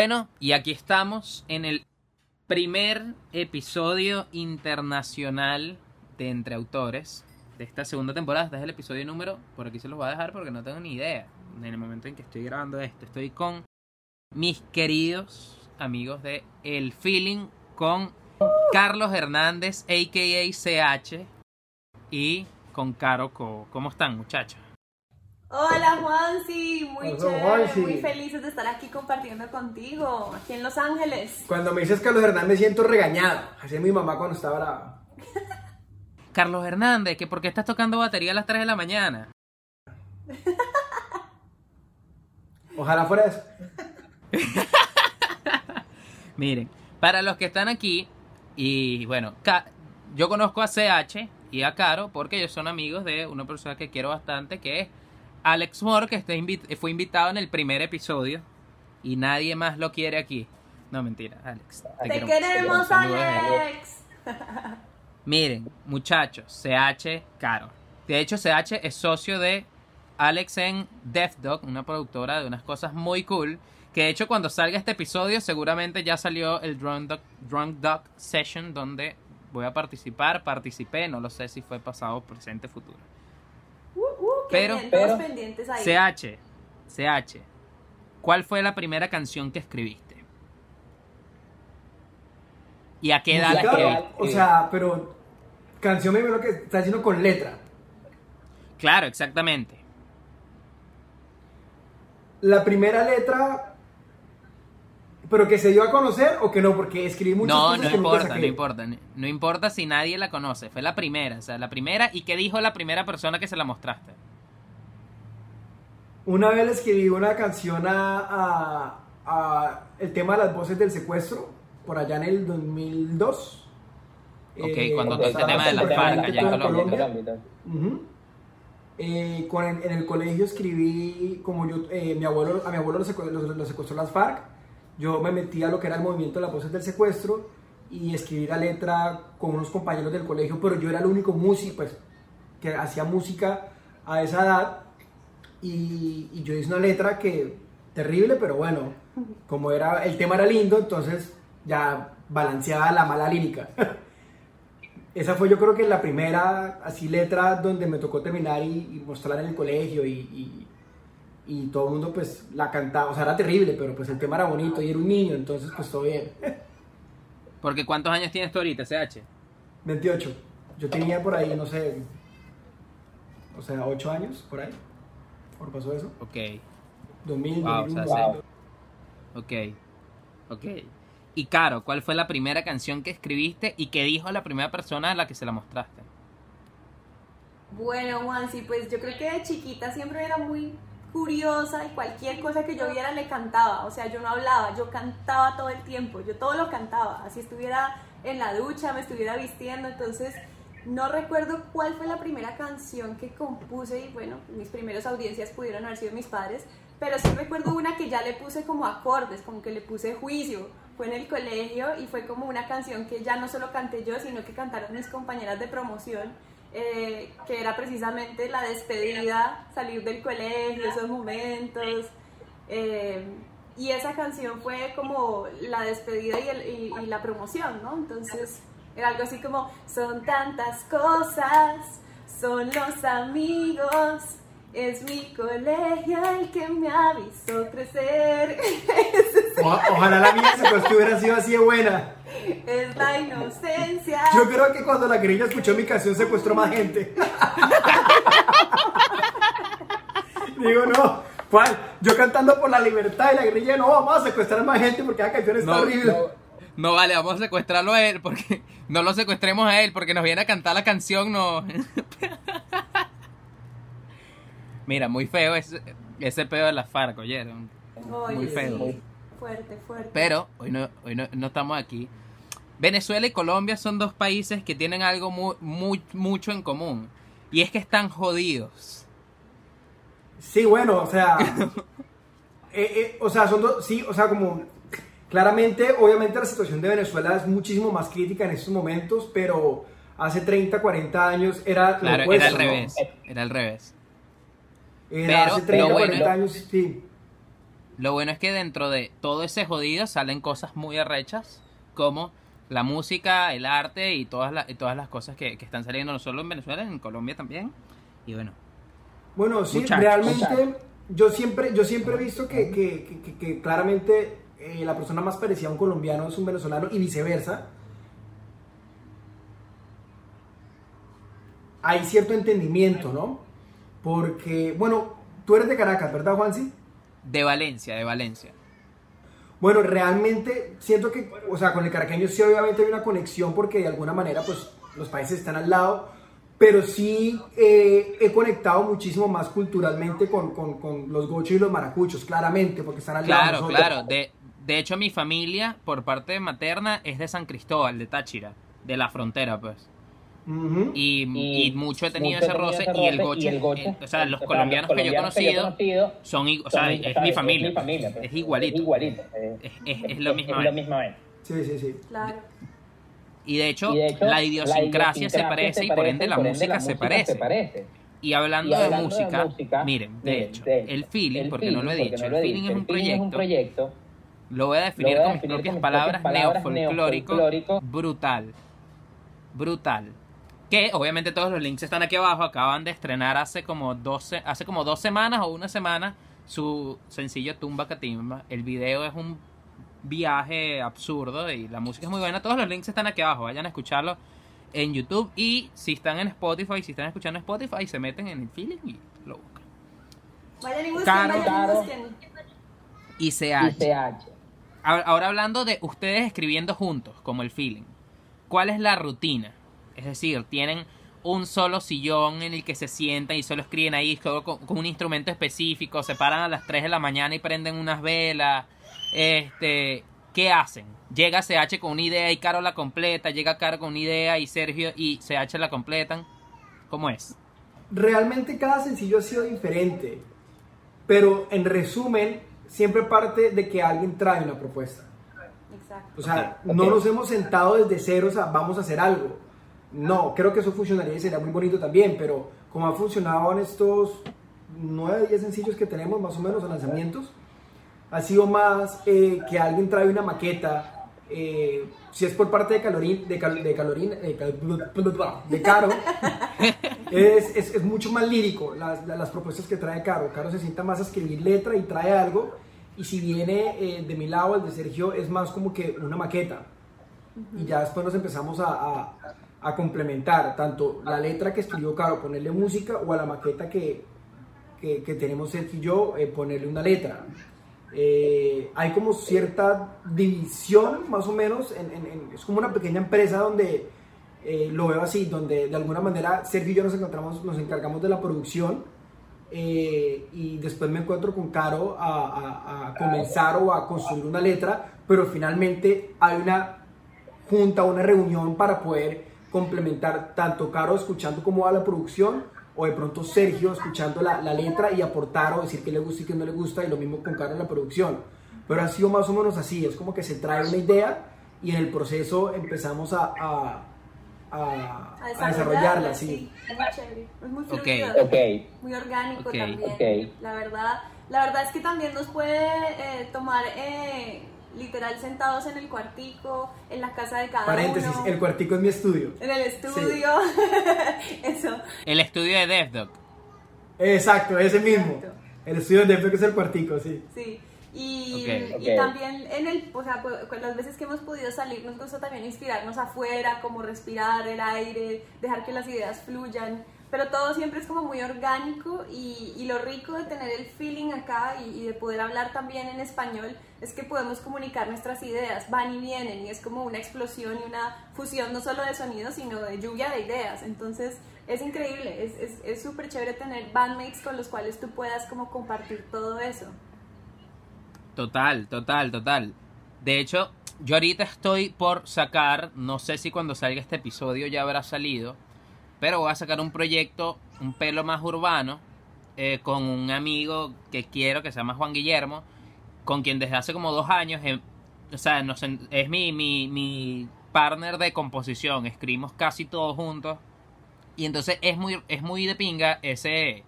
Bueno, y aquí estamos en el primer episodio internacional de Entre Autores de esta segunda temporada. Este es el episodio número, por aquí se los voy a dejar porque no tengo ni idea. En el momento en que estoy grabando esto, estoy con mis queridos amigos de El Feeling, con Carlos Hernández, a.k.a. CH, y con Caro Co. ¿Cómo están, muchachos? Hola Juansi, muy Hola, chévere, Juansi. muy felices de estar aquí compartiendo contigo, aquí en Los Ángeles. Cuando me dices Carlos Hernández me siento regañado. Así es mi mamá cuando estaba brava. Carlos Hernández, que por qué estás tocando batería a las 3 de la mañana. Ojalá fuera eso. Miren, para los que están aquí, y bueno, yo conozco a CH y a Caro porque ellos son amigos de una persona que quiero bastante, que es Alex Moore, que está invi- fue invitado en el primer episodio y nadie más lo quiere aquí. No, mentira, Alex. Te, queremos, Alex. Miren, muchachos, CH, Caro. De hecho, CH es socio de Alex en Death Dog, una productora de unas cosas muy cool. Que de hecho, cuando salga este episodio, seguramente ya salió el Drunk Dog, Drunk Dog Session, donde voy a participar. Participé, no lo sé si fue pasado, presente, futuro. Pero- pero- pendientes ahí. CH, CH, ¿cuál fue la primera canción que escribiste? ¿Y a qué edad la escribiste? O sea, pero canción me lo que está haciendo con letra. Claro, exactamente. La primera letra, pero que se dio a conocer o que no, porque escribí muchas No, cosas no que nunca importa, saqué. no importa. No importa si nadie la conoce. Fue la primera, o sea, la primera. ¿Y qué dijo la primera persona que se la mostraste? Una vez le escribí una canción a, a- a el tema de las voces del secuestro, por allá en el 2002. Ok, Eh, cuando todo este tema de la súper FARC allá en toda Colombia. Ujú. Eh, con- en, en el colegio escribí, como yo, eh, mi abuelo, a mi abuelo lo, secu- lo- lo secuestró las FARC, yo me metí a lo que era el movimiento de las voces del secuestro y escribí la letra con unos compañeros del colegio, pero yo era el único músico pues, que hacía música a esa edad y, y yo hice una letra que terrible, pero bueno, como era el tema era lindo, entonces ya balanceaba la mala lírica. Esa fue yo creo que la primera así letra donde me tocó terminar y, y mostrarla en el colegio y, y- y todo el mundo pues la cantaba, o sea era terrible, pero pues el tema era bonito y era un niño, entonces pues todo bien. Porque ¿cuántos años tienes tú ahorita, CH? 28, yo tenía por ahí, no sé, o sea, 8 años, por ahí, ¿por pasó eso? Ok, 2000, Wow, o sea, 2001, sí. ok, ok. Y Caro, ¿cuál fue la primera canción que escribiste y qué dijo la primera persona a la que se la mostraste? Bueno, Juansi, pues yo creo que de chiquita siempre era muy curiosa y cualquier cosa que yo viera le cantaba. O sea, yo no hablaba, yo cantaba todo el tiempo, yo todo lo cantaba. Así estuviera en la ducha, me estuviera vistiendo. Entonces, no recuerdo cuál fue la primera canción que compuse y bueno, mis primeras audiencias pudieron haber sido mis padres. Pero sí recuerdo una que ya le puse como acordes, como que le puse juicio. Fue en el colegio y fue como una canción que ya no solo canté yo, sino que cantaron mis compañeras de promoción eh, que era precisamente la despedida, salir del colegio, esos momentos. eh, y esa canción fue como la despedida y, la promoción, ¿no? Entonces era algo así como, son tantas cosas, son los amigos, es mi colegio el que me avisó crecer, O- ojalá la mía secuestro hubiera sido así de buena. es la inocencia. Yo creo que cuando la grilla escuchó mi canción secuestró más gente. Digo, no, ¿cuál? Yo cantando por la libertad y la grilla, no, vamos a secuestrar más gente porque esa canción está No, horrible. No, No vale, vamos a secuestrarlo a él porque no lo secuestremos a él porque nos viene a cantar la canción, no. Mira, muy feo ese, ese pedo de las FARC, ¿oyeron? Oye, muy feo. sí, fuerte, fuerte. Pero hoy no, hoy no, no estamos aquí. Venezuela y Colombia son dos países que tienen algo mu- mu- mucho en común. Y es que están jodidos. Sí, bueno, o sea, eh, eh, o sea, son dos, sí, o sea, como claramente, obviamente la situación de Venezuela es muchísimo más crítica en estos momentos, pero hace 30, 40 años era lo Claro, opuesto, era al ¿no? revés. Era al revés. Era Pero hace 30, lo bueno- 40 años, sí. Lo bueno es que dentro de todo ese jodido salen cosas muy arrechas, como la música, el arte y todas, las y todas las cosas que, que están saliendo no solo en Venezuela, en Colombia también. Y bueno, Bueno, sí, Muchachos. realmente yo siempre, yo siempre he visto que- que- que claramente eh, la persona más parecida a un colombiano es un venezolano y viceversa. Hay cierto entendimiento, ¿no? Porque, bueno, tú eres de Caracas, ¿verdad, Juansi? de Valencia, de Valencia. Bueno, realmente siento que, o sea, con el caraqueño sí obviamente hay una conexión porque de alguna manera pues los países están al lado, pero sí eh, he conectado muchísimo más culturalmente con, con- con los gochos y los maracuchos, claramente, porque están al lado. de Claro, claro. De, de hecho, mi familia, por parte materna, es de San Cristóbal, de Táchira, de la frontera, pues. Y, Y y mucho he tenido mucho ese roce y el goche, y el goche, eh, o sea, los o sea, colombianos los que yo he colombianos que yo conocido conocido son, o sea, son- es, mi familia. Es mi familia. pues. Es igualito. Es igualito. eh, Es, es, es lo mismo. Es lo mismo. eh. Sí, sí, sí. Claro. Y de hecho, Y de hecho, la idiosincrasia se parece y por ende la música se parece. parece. Y hablando, Y hablando de, música, música, miren, de hecho, de- el feeling, el porque no lo he feeling, dicho, no el lo he feeling dicho, es el un feeling es un proyecto, proyecto lo voy a definir Lo voy a con mis propias con mis palabras, palabras, neofolclórico, neofolclórico, brutal, brutal. Que obviamente todos los links están aquí abajo, acaban de estrenar hace como 12, hace como dos semanas o una semana su sencillo Tumba Catimba. El video es un viaje absurdo y la música es muy buena. Todos los links están aquí abajo, vayan a escucharlo en YouTube y si están en Spotify, si están escuchando en Spotify, se meten en el feeling y lo buscan. Vayan y busquen, Caro. vayan y Caro. busquen. Y se hacha. ICH. Ahora hablando de ustedes escribiendo juntos, como el feeling. ¿Cuál es la rutina? Es decir, tienen un solo sillón en el que se sientan y solo escriben ahí con un instrumento específico, se paran a las 3 de la mañana y prenden unas velas. Este, ¿qué hacen? Llega CH con una idea y Caro la completa, llega Caro con una idea y Sergio y CH la completan. ¿Cómo es? Realmente cada sencillo ha sido diferente, pero en resumen, siempre parte de que alguien trae una propuesta. Exacto. O sea, no nos hemos sentado desde cero, o sea, vamos a hacer algo. No, creo que eso funcionaría y sería muy bonito también, pero como ha funcionado en estos 9, 10 sencillos que tenemos, más o menos, en lanzamientos, ha sido más eh, que alguien trae una maqueta, eh, si es por parte de Calorín, de, Cal- de Calorín, de, Cal- de Caro, es, es, es mucho más lírico las, propuestas que trae Caro. Caro se sienta más a escribir letra y trae algo, y si viene eh, de mi lado, el de Sergio, es más como que una maqueta. Y ya después nos empezamos a, a, a complementar tanto la letra que escribió Caro, ponerle música, o a la maqueta que, que, que tenemos Sergio y yo, eh, ponerle una letra. Eh, hay como cierta división, más o menos, en- en- en- es como una pequeña empresa donde eh, lo veo así, donde de alguna manera Sergio y yo nos encontramos, nos encargamos de la producción eh, y después me encuentro con Caro a, a- a comenzar o a construir una letra, pero finalmente hay una junta, una reunión para poder complementar tanto Caro escuchando cómo va la producción o de pronto Sergio escuchando la, la letra y aportar o decir que le gusta y que no le gusta y lo mismo con Caro en la producción. Pero ha sido más o menos así, es como que se trae una idea y en el proceso empezamos a, a, a- a desarrollarla, sí. Es muy chévere, es muy fluido, Ok. muy orgánico Ok. también. Ok. La verdad, la verdad es que también nos puede eh, tomar eh, literal sentados en el cuartico, en la casa de cada Paréntesis, uno, el cuartico es mi estudio. en el estudio, eso. El estudio de DevDoc. Exacto, ese mismo. Exacto. El estudio de que es el cuartico, sí. Sí. Y, y también en el, o sea, pues, con las veces que hemos podido salir nos gusta también inspirarnos afuera, como respirar el aire, dejar que las ideas fluyan, pero todo siempre es como muy orgánico y, y lo rico de tener el feeling acá y, y de poder hablar también en español es que podemos comunicar nuestras ideas, van y vienen y es como una explosión y una fusión no solo de sonidos sino de lluvia de ideas, entonces es increíble, es súper es, súper chévere tener bandmates con los cuales tú puedas como compartir todo eso. Total, total, total. De hecho, yo ahorita estoy por sacar, no sé si cuando salga este episodio ya habrá salido, pero voy a sacar un proyecto, un pelo más urbano, eh, con un amigo que quiero, que se llama Juan Guillermo, con quien desde hace como dos años, eh, o sea, es mi, mi, mi partner de composición, escribimos casi todos juntos, y entonces es muy, es muy de pinga ese,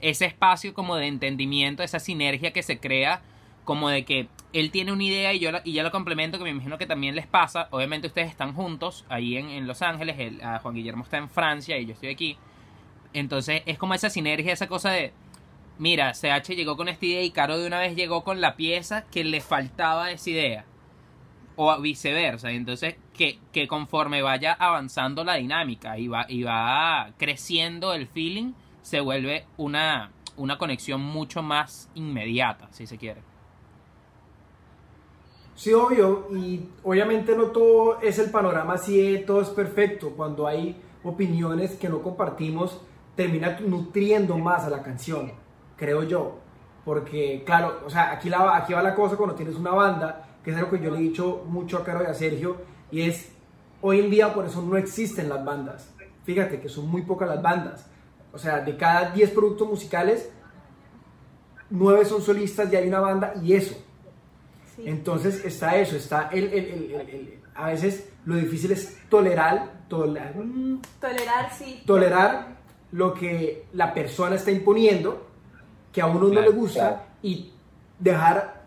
ese espacio como de entendimiento, esa sinergia que se crea como de que él tiene una idea y yo la, y ya lo complemento, que me imagino que también les pasa. Obviamente ustedes están juntos ahí en, en Los Ángeles, él- a Juan Guillermo está en Francia y yo estoy aquí. Entonces es como esa sinergia, esa cosa de, mira, CH llegó con esta idea y Caro de una vez llegó con la pieza que le faltaba esa idea. O viceversa. Entonces que, que conforme vaya avanzando la dinámica y va, y va creciendo el feeling, se vuelve una, una conexión mucho más inmediata, si se quiere. Sí, obvio, y obviamente no todo es el panorama así, de todo es perfecto. Cuando hay opiniones que no compartimos, termina nutriendo más a la canción, creo yo. Porque, claro, o sea, aquí, la, aquí va la cosa cuando tienes una banda, que es algo que yo le he dicho mucho a Caro y a Sergio, y es, hoy en día por eso no existen las bandas. Fíjate que son muy pocas las bandas. O sea, de cada 10 productos musicales, 9 son solistas y hay una banda, y eso. Sí. Entonces está eso, está el, el- el- el- el- a veces lo difícil es tolerar, tolerar, Tolerar, sí. tolerar lo que la persona está imponiendo, que a uno no le gusta, claro. y dejar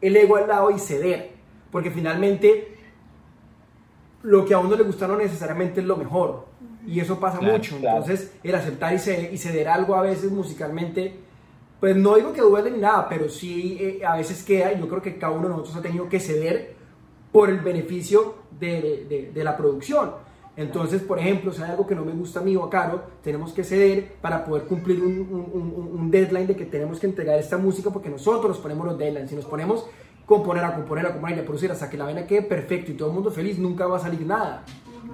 el ego al lado y ceder, porque finalmente lo que a uno le gusta no necesariamente es lo mejor, y eso pasa Claro, mucho, claro. entonces el aceptar y ceder, y ceder algo a veces musicalmente, pues no digo que duele ni nada, pero sí eh, a veces queda, y yo creo que cada uno de nosotros ha tenido que ceder por el beneficio de, de- de la producción. Entonces, por ejemplo, si hay algo que no me gusta a mí o a Caro, tenemos que ceder para poder cumplir un, un- un- un deadline de que tenemos que entregar esta música porque nosotros nos ponemos los deadlines. Si nos ponemos componer, a componer, a componer y a producir hasta que la vaina quede perfecto y todo el mundo feliz, nunca va a salir nada.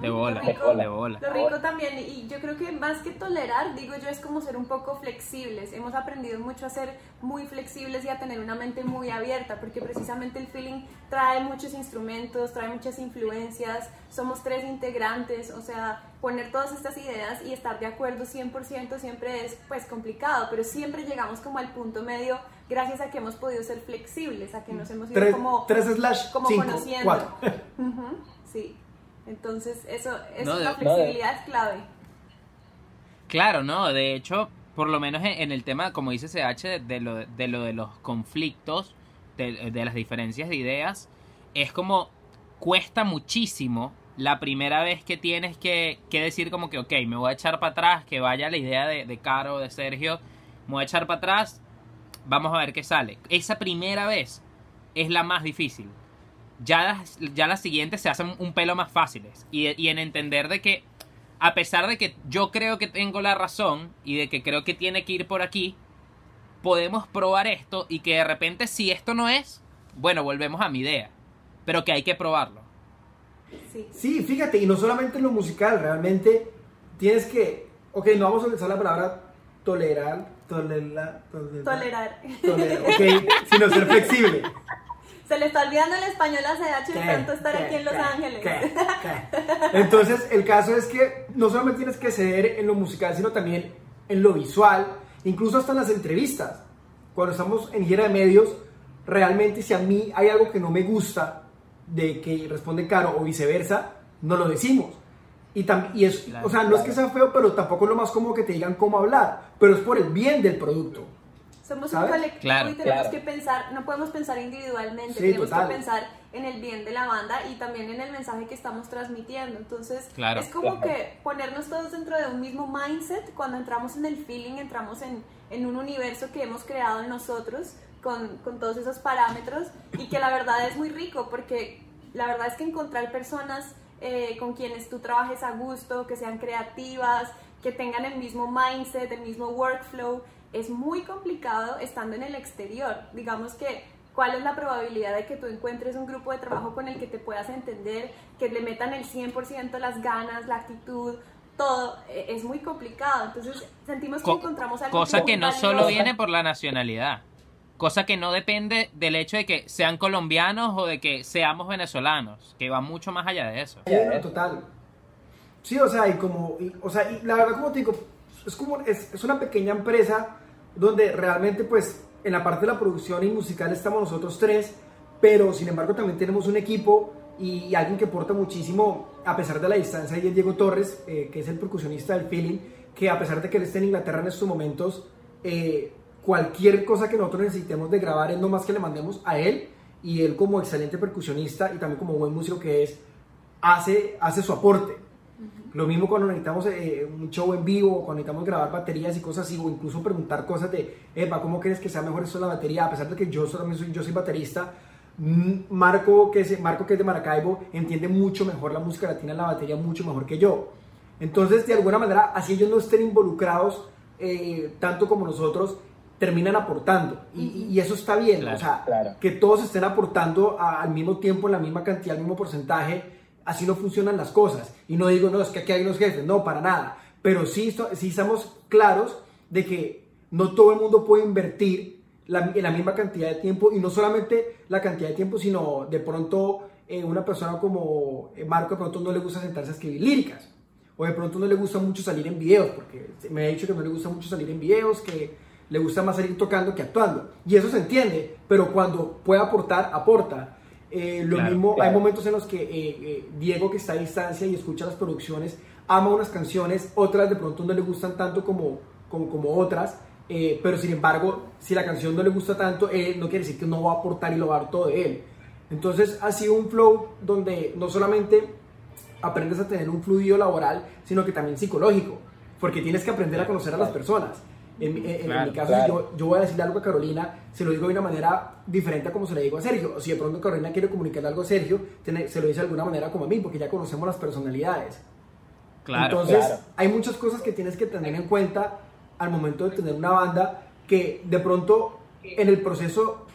De bola, Lo rico- de bola. Lo rico también, y yo creo que más que tolerar, digo yo, es como ser un poco flexibles. Hemos aprendido mucho a ser muy flexibles y a tener una mente muy abierta, porque precisamente el feeling trae muchos instrumentos, trae muchas influencias, somos tres integrantes, o sea, poner todas estas ideas y estar de acuerdo 100% siempre es pues complicado, pero siempre llegamos como al punto medio gracias a que hemos podido ser flexibles, a que nos hemos ido Tres, como tres slash como cinco, conociendo. cuatro. Sí. Entonces, eso, eso No, la no, flexibilidad es clave. Claro, no, de hecho, por lo menos en, en el tema, como dice CH, de, de lo, de lo de los conflictos, de, de las diferencias de ideas, es como cuesta muchísimo la primera vez que tienes que, que decir como que, ok, me voy a echar para atrás, que vaya la idea de, de Caro, de Sergio, me voy a echar para atrás, vamos a ver qué sale. Esa primera vez es la más difícil. Ya las, ya las siguientes se hacen un pelo más fáciles. Y, y en entender de que, a pesar de que yo creo que tengo la razón y de que creo que tiene que ir por aquí, podemos probar esto y que de repente si esto no es, bueno, volvemos a mi idea. Pero que hay que probarlo. Sí. Sí, fíjate, y no solamente en lo musical, realmente tienes que, ok, no vamos a utilizar la palabra tolerar, tolerar, tolerar, Tolerar. tolerar, ok, sino ser flexible. Se le está olvidando el español a CH de tanto estar ¿Qué? aquí en Los ¿Qué? Ángeles. ¿Qué? ¿Qué? Entonces, el caso es que no solamente tienes que ceder en lo musical, sino también en lo visual, incluso hasta en las entrevistas. Cuando estamos en gira de medios, realmente si a mí hay algo que no me gusta de que responde Caro o viceversa, no lo decimos. Y, y es, Claro, o sea, no es que sea feo, pero tampoco es lo más cómodo que te digan cómo hablar, pero es por el bien del producto. Somos ¿Sabes? un colectivo Claro. y tenemos Claro. que pensar, no podemos pensar individualmente, Sí, tenemos total. que pensar en el bien de la banda y también en el mensaje que estamos transmitiendo. Entonces, Claro. es como Claro. que ponernos todos dentro de un mismo mindset, cuando entramos en el feeling, entramos en, en un universo que hemos creado en nosotros con, con todos esos parámetros y que la verdad es muy rico porque la verdad es que encontrar personas eh, con quienes tú trabajes a gusto, que sean creativas, que tengan el mismo mindset, el mismo workflow, es muy complicado estando en el exterior. Digamos que, ¿cuál es la probabilidad de que tú encuentres un grupo de trabajo con el que te puedas entender, que le metan el 100% las ganas, la actitud, todo? Eh, Es muy complicado. Entonces, sentimos que Co- encontramos algo cosa que no valioso. solo viene por la nacionalidad. Cosa que no depende del hecho de que sean colombianos o de que seamos venezolanos. Que va mucho más allá de eso. Sí, no, total. Sí, o sea, y como, y- o sea, y la verdad como te digo, es como, es, es una pequeña empresa donde realmente pues en la parte de la producción y musical estamos nosotros tres, pero sin embargo también tenemos un equipo y, alguien que aporta muchísimo a pesar de la distancia y es Diego Torres, eh, que es el percusionista del feeling, que a pesar de que él esté en Inglaterra en estos momentos, eh, cualquier cosa que nosotros necesitemos de grabar es no más que le mandemos a él y él como excelente percusionista y también como buen músico que es, hace, hace su aporte. Lo mismo cuando necesitamos eh, un show en vivo, cuando necesitamos grabar baterías y cosas así, o incluso preguntar cosas de, Eva, ¿cómo crees que sea mejor esto de la batería? A pesar de que yo solamente soy, yo soy baterista, mm, Marco que, es, Marco, que es de Maracaibo, entiende mucho mejor la música latina en la batería, mucho mejor que yo. Entonces, de alguna manera, así ellos no estén involucrados eh, tanto como nosotros, terminan aportando. Y, eso está bien, o sea, que todos estén aportando al mismo tiempo, en la misma cantidad, al mismo porcentaje, así no funcionan las cosas. Y no digo, no, es que aquí hay unos jefes, no, para nada. Pero sí, sí estamos claros de que no todo el mundo puede invertir en la misma cantidad de tiempo, y no solamente la cantidad de tiempo, sino de pronto eh, una persona como eh, Marco de pronto no le gusta sentarse a escribir líricas, o de pronto no le gusta mucho salir en videos, porque me ha dicho que no le gusta mucho salir en videos, que le gusta más salir tocando que actuando. Y eso se entiende, pero cuando puede aportar, aporta. Eh, lo mismo, hay momentos en los que eh, eh, Diego, que está a distancia y escucha las producciones, ama unas canciones, otras de pronto no le gustan tanto como, como, como otras, pero sin embargo, si la canción no le gusta tanto, no quiere decir que no va a aportar y lo va a dar todo de él. Entonces ha sido un flow donde no solamente aprendes a tener un fluido laboral, sino que también psicológico, porque tienes que aprender a conocer a las personas. En, mi caso, yo, yo, voy a decirle algo a Carolina, se lo digo de una manera diferente a como se le digo a Sergio. O si de pronto Carolina quiere comunicarle algo a Sergio, se lo dice de alguna manera como a mí, porque ya conocemos las personalidades. Claro, Entonces, hay muchas cosas que tienes que tener en cuenta al momento de tener una banda que de pronto en el proceso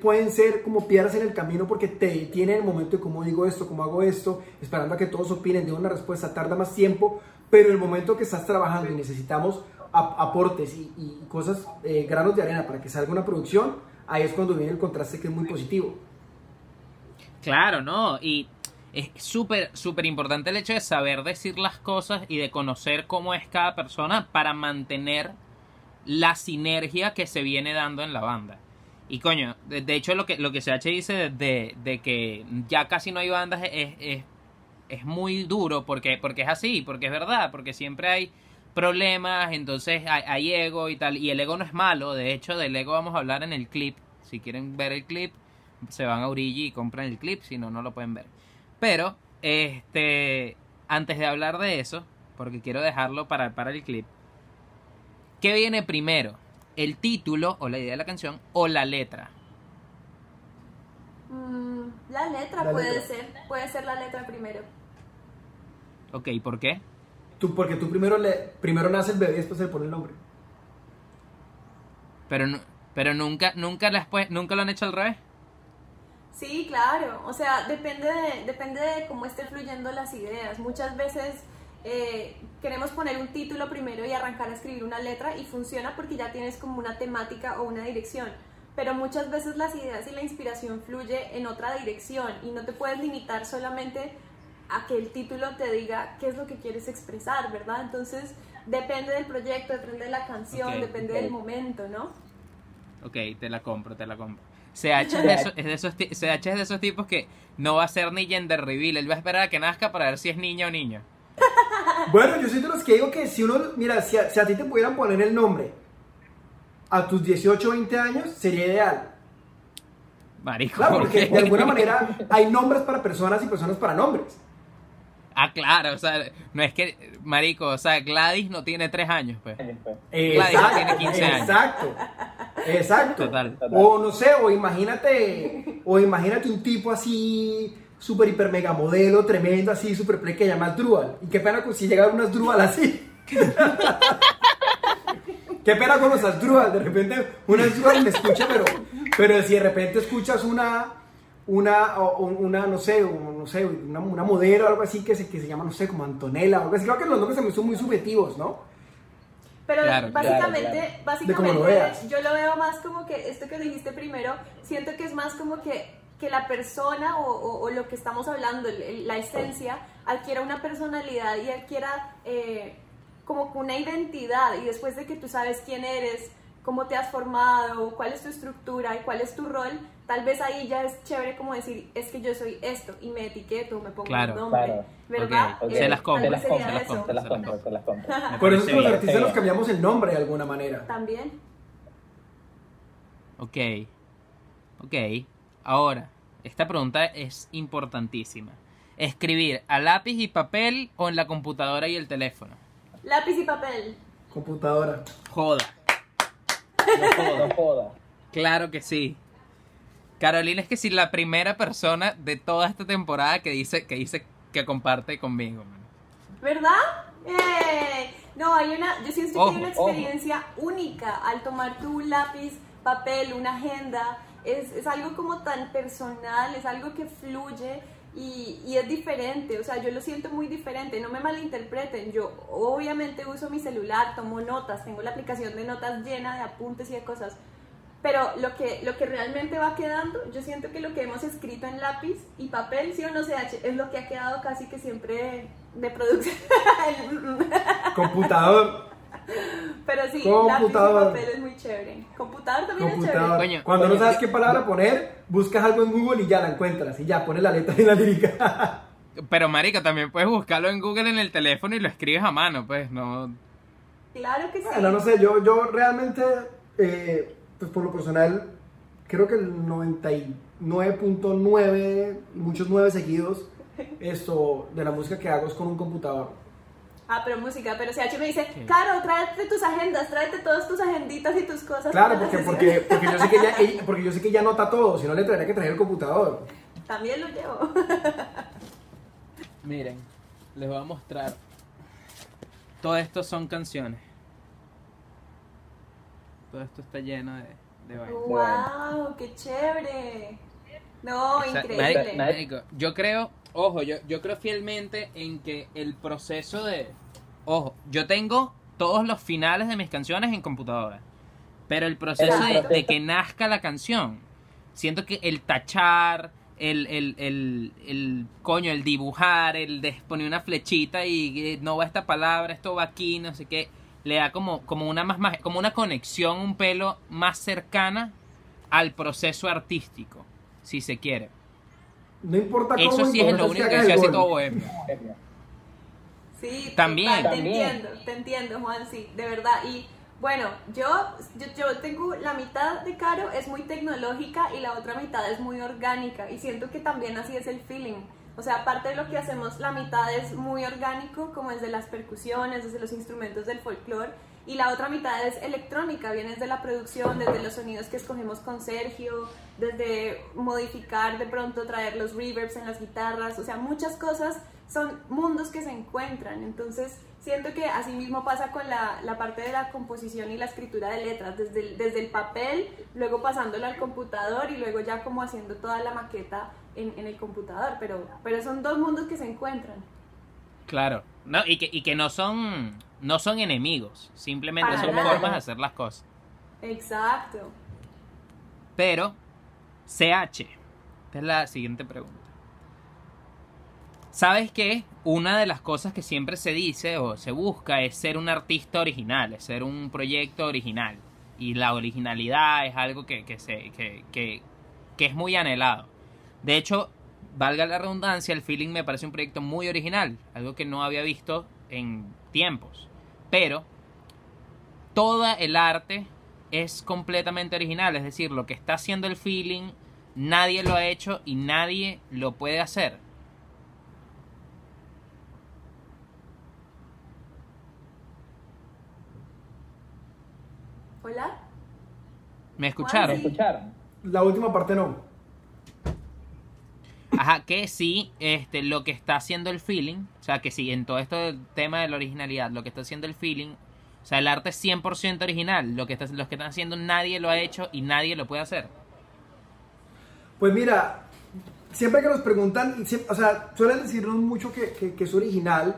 pueden ser como piedras en el camino porque te detiene el momento de cómo digo esto, cómo hago esto, esperando a que todos opinen, de una respuesta, tarda más tiempo, pero el momento que estás trabajando y necesitamos aportes y, cosas, eh, granos de arena para que salga una producción, ahí es cuando viene el contraste que es muy positivo. Claro, ¿no? Y es súper, súper importante el hecho de saber decir las cosas y de conocer cómo es cada persona para mantener la sinergia que se viene dando en la banda. Y coño, de, hecho lo que, lo que CH dice de, de, que ya casi no hay bandas es, es, es, muy duro porque, porque es así, porque es verdad, porque siempre hay problemas, entonces hay, ego y tal. Y el ego no es malo, de hecho del ego vamos a hablar en el clip. Si quieren ver el clip, se van a Origi y compran el clip, si no, no lo pueden ver. Pero, este, antes de hablar de eso, porque quiero dejarlo para, para el clip, ¿qué viene primero? ¿El título o la idea de la canción o la letra? Mm, la letra puede ser, puede ser la letra primero. Ok, ¿por qué? Porque tú primero, le, primero nace el bebé y después se le pone el nombre. Pero, pero nunca, nunca, después, nunca lo han hecho al revés. Sí, claro. O sea, depende de, depende de cómo estén fluyendo las ideas. Muchas veces eh, queremos poner un título primero y arrancar a escribir una letra y funciona porque ya tienes como una temática o una dirección. Pero muchas veces las ideas y la inspiración fluye en otra dirección y no te puedes limitar solamente a que el título te diga qué es lo que quieres expresar, ¿verdad? Entonces, depende del proyecto, depende de la canción, depende del momento, ¿no? Ok, te la compro, te la compro. CH es de, esos, es de esos, CH es de esos tipos que no va a ser ni gender reveal, él va a esperar a que nazca para ver si es niña o niño. Bueno, yo soy de los que digo que si uno, mira, si a, si a ti te pudieran poner el nombre a tus 18 o 20 años, sería ideal. Marico, claro, porque de alguna manera hay nombres para personas y personas para nombres. Ah, claro, o sea, no es que, marico, o sea, Gladys no tiene tres años, pues. Gladys no tiene 15 años. Exacto, exacto. Total, O no sé, o imagínate, o imagínate un tipo así, súper hiper mega modelo, tremendo, así, súper play, que llama Drual. Y qué pena con si llegaron unas Drual así. qué pena con los Drual, de repente una Drual me escucha, pero, pero si de repente escuchas una una, una no sé, no sé una, una, modelo o algo así que se, que se llama, no sé, como Antonella o algo así. Creo que los nombres también son muy subjetivos, ¿no? Pero básicamente, básicamente yo lo veo más como que esto que dijiste primero, siento que es más como que, que la persona o, o, lo que estamos hablando, la esencia, adquiera una personalidad y adquiera eh, como una identidad y después de que tú sabes quién eres, cómo te has formado, cuál es tu estructura y cuál es tu rol, tal vez ahí ya es chévere como decir, es que yo soy esto y me etiqueto, me pongo un nombre, ¿verdad? Se las compro, se las compro, se las compro, se las compro, se las compro. Por eso los artistas nos cambiamos el nombre de alguna manera. También. Ok. Ok. Ahora, esta pregunta es importantísima. ¿Escribir a lápiz y papel o en la computadora y el teléfono? Lápiz y papel. Computadora. Joda. No joda. Claro que sí. Carolina es que sí la primera persona de toda esta temporada que dice que dice que comparte conmigo. man. ¿Verdad? ¡Eh! No, hay una, yo siento que hay una ojo. experiencia única al tomar tu lápiz, papel, una agenda. Es, es algo como tan personal, es algo que fluye y, y es diferente. O sea, yo lo siento muy diferente. No me malinterpreten. Yo obviamente uso mi celular, tomo notas, tengo la aplicación de notas llena de apuntes y de cosas. Pero lo que, lo que realmente va quedando, yo siento que lo que hemos escrito en lápiz y papel, sí o no CH, es lo que ha quedado casi que siempre de producción. Computador. Pero sí, Computador. lápiz y papel es muy chévere. Computador también es chévere. Coño. Cuando no sabes qué palabra poner, buscas algo en Google y ya la encuentras. Y ya pones la letra en la lírica. Pero marica, también puedes buscarlo en Google en el teléfono y lo escribes a mano, pues no. Claro que sí. Bueno, no sé, yo, yo realmente, eh, pues por lo personal, creo que el 99.9, muchos nueve seguidos, esto de la música que hago es con un computador. Ah, pero música, pero CH me dice, Sí. Caro, tráete tus agendas, tráete todas tus agenditas y tus cosas. Claro, porque, porque, sesiones". porque, yo sé que ella, ella- porque yo sé que ella anota todo, si no le tendría que traer el computador. También lo llevo. Miren, les voy a mostrar. Todo esto son canciones. Todo esto está lleno de, de vainas. ¡Wow! ¡Qué chévere! No, O sea, increíble. marico, yo creo, ojo, yo, yo creo fielmente en que el proceso de... Ojo, yo tengo todos los finales de mis canciones en computadora. Pero el proceso de que nazca la canción, siento que el tachar, el, el, el, el coño, el dibujar, el de poner una flechita y eh, no va esta palabra, esto va aquí, no sé qué, le da como, como una más, más como una conexión un pelo más cercana al proceso artístico, si se quiere. No importa cómo, Eso sí es lo único que se hace todo bohemio. Sí, También. total, te También. entiendo, te entiendo, Juan, sí, de verdad. Y bueno, yo, yo, yo tengo la mitad de Caro es muy tecnológica y la otra mitad es muy orgánica. Y siento que también así es el feeling. O sea, aparte de lo que hacemos, la mitad es muy orgánico, como es de las percusiones, desde los instrumentos del folclore. Y la otra mitad es electrónica, viene desde la producción, desde los sonidos que escogemos con Sergio, desde modificar de pronto, traer los reverbs en las guitarras, o sea, muchas cosas son mundos que se encuentran. Entonces, siento que así mismo pasa con la, la parte de la composición y la escritura de letras, desde el, desde el papel, luego pasándolo al computador y luego ya como haciendo toda la maqueta en, en el computador. Pero, pero son dos mundos que se encuentran. Claro. No, y que, y que no son no son enemigos, simplemente Para son nada. formas de hacer las cosas. Exacto. Pero, CH, esta es la siguiente pregunta. ¿Sabes qué? Una de las cosas que siempre se dice o se busca es ser un artista original, es ser un proyecto original. Y la originalidad es algo que, que, se, que, que, que es muy anhelado. De hecho, valga la redundancia, el feeling me parece un proyecto muy original, algo que no había visto en tiempos. Pero toda el arte es completamente original, es decir, lo que está haciendo el feeling nadie lo ha hecho y nadie lo puede hacer. ¿Hola? ¿Me ¿Me escucharon? Sí. escucharon? La última parte no. Que sí, este, lo que está haciendo el feeling, o sea, que sí, en todo esto del tema de la originalidad, lo que está haciendo el feeling, o sea, el arte es 100% original, lo que, está, los que están haciendo nadie lo ha hecho y nadie lo puede hacer. Pues mira, siempre que nos preguntan, y siem- o sea, suelen decirnos mucho que, que- es original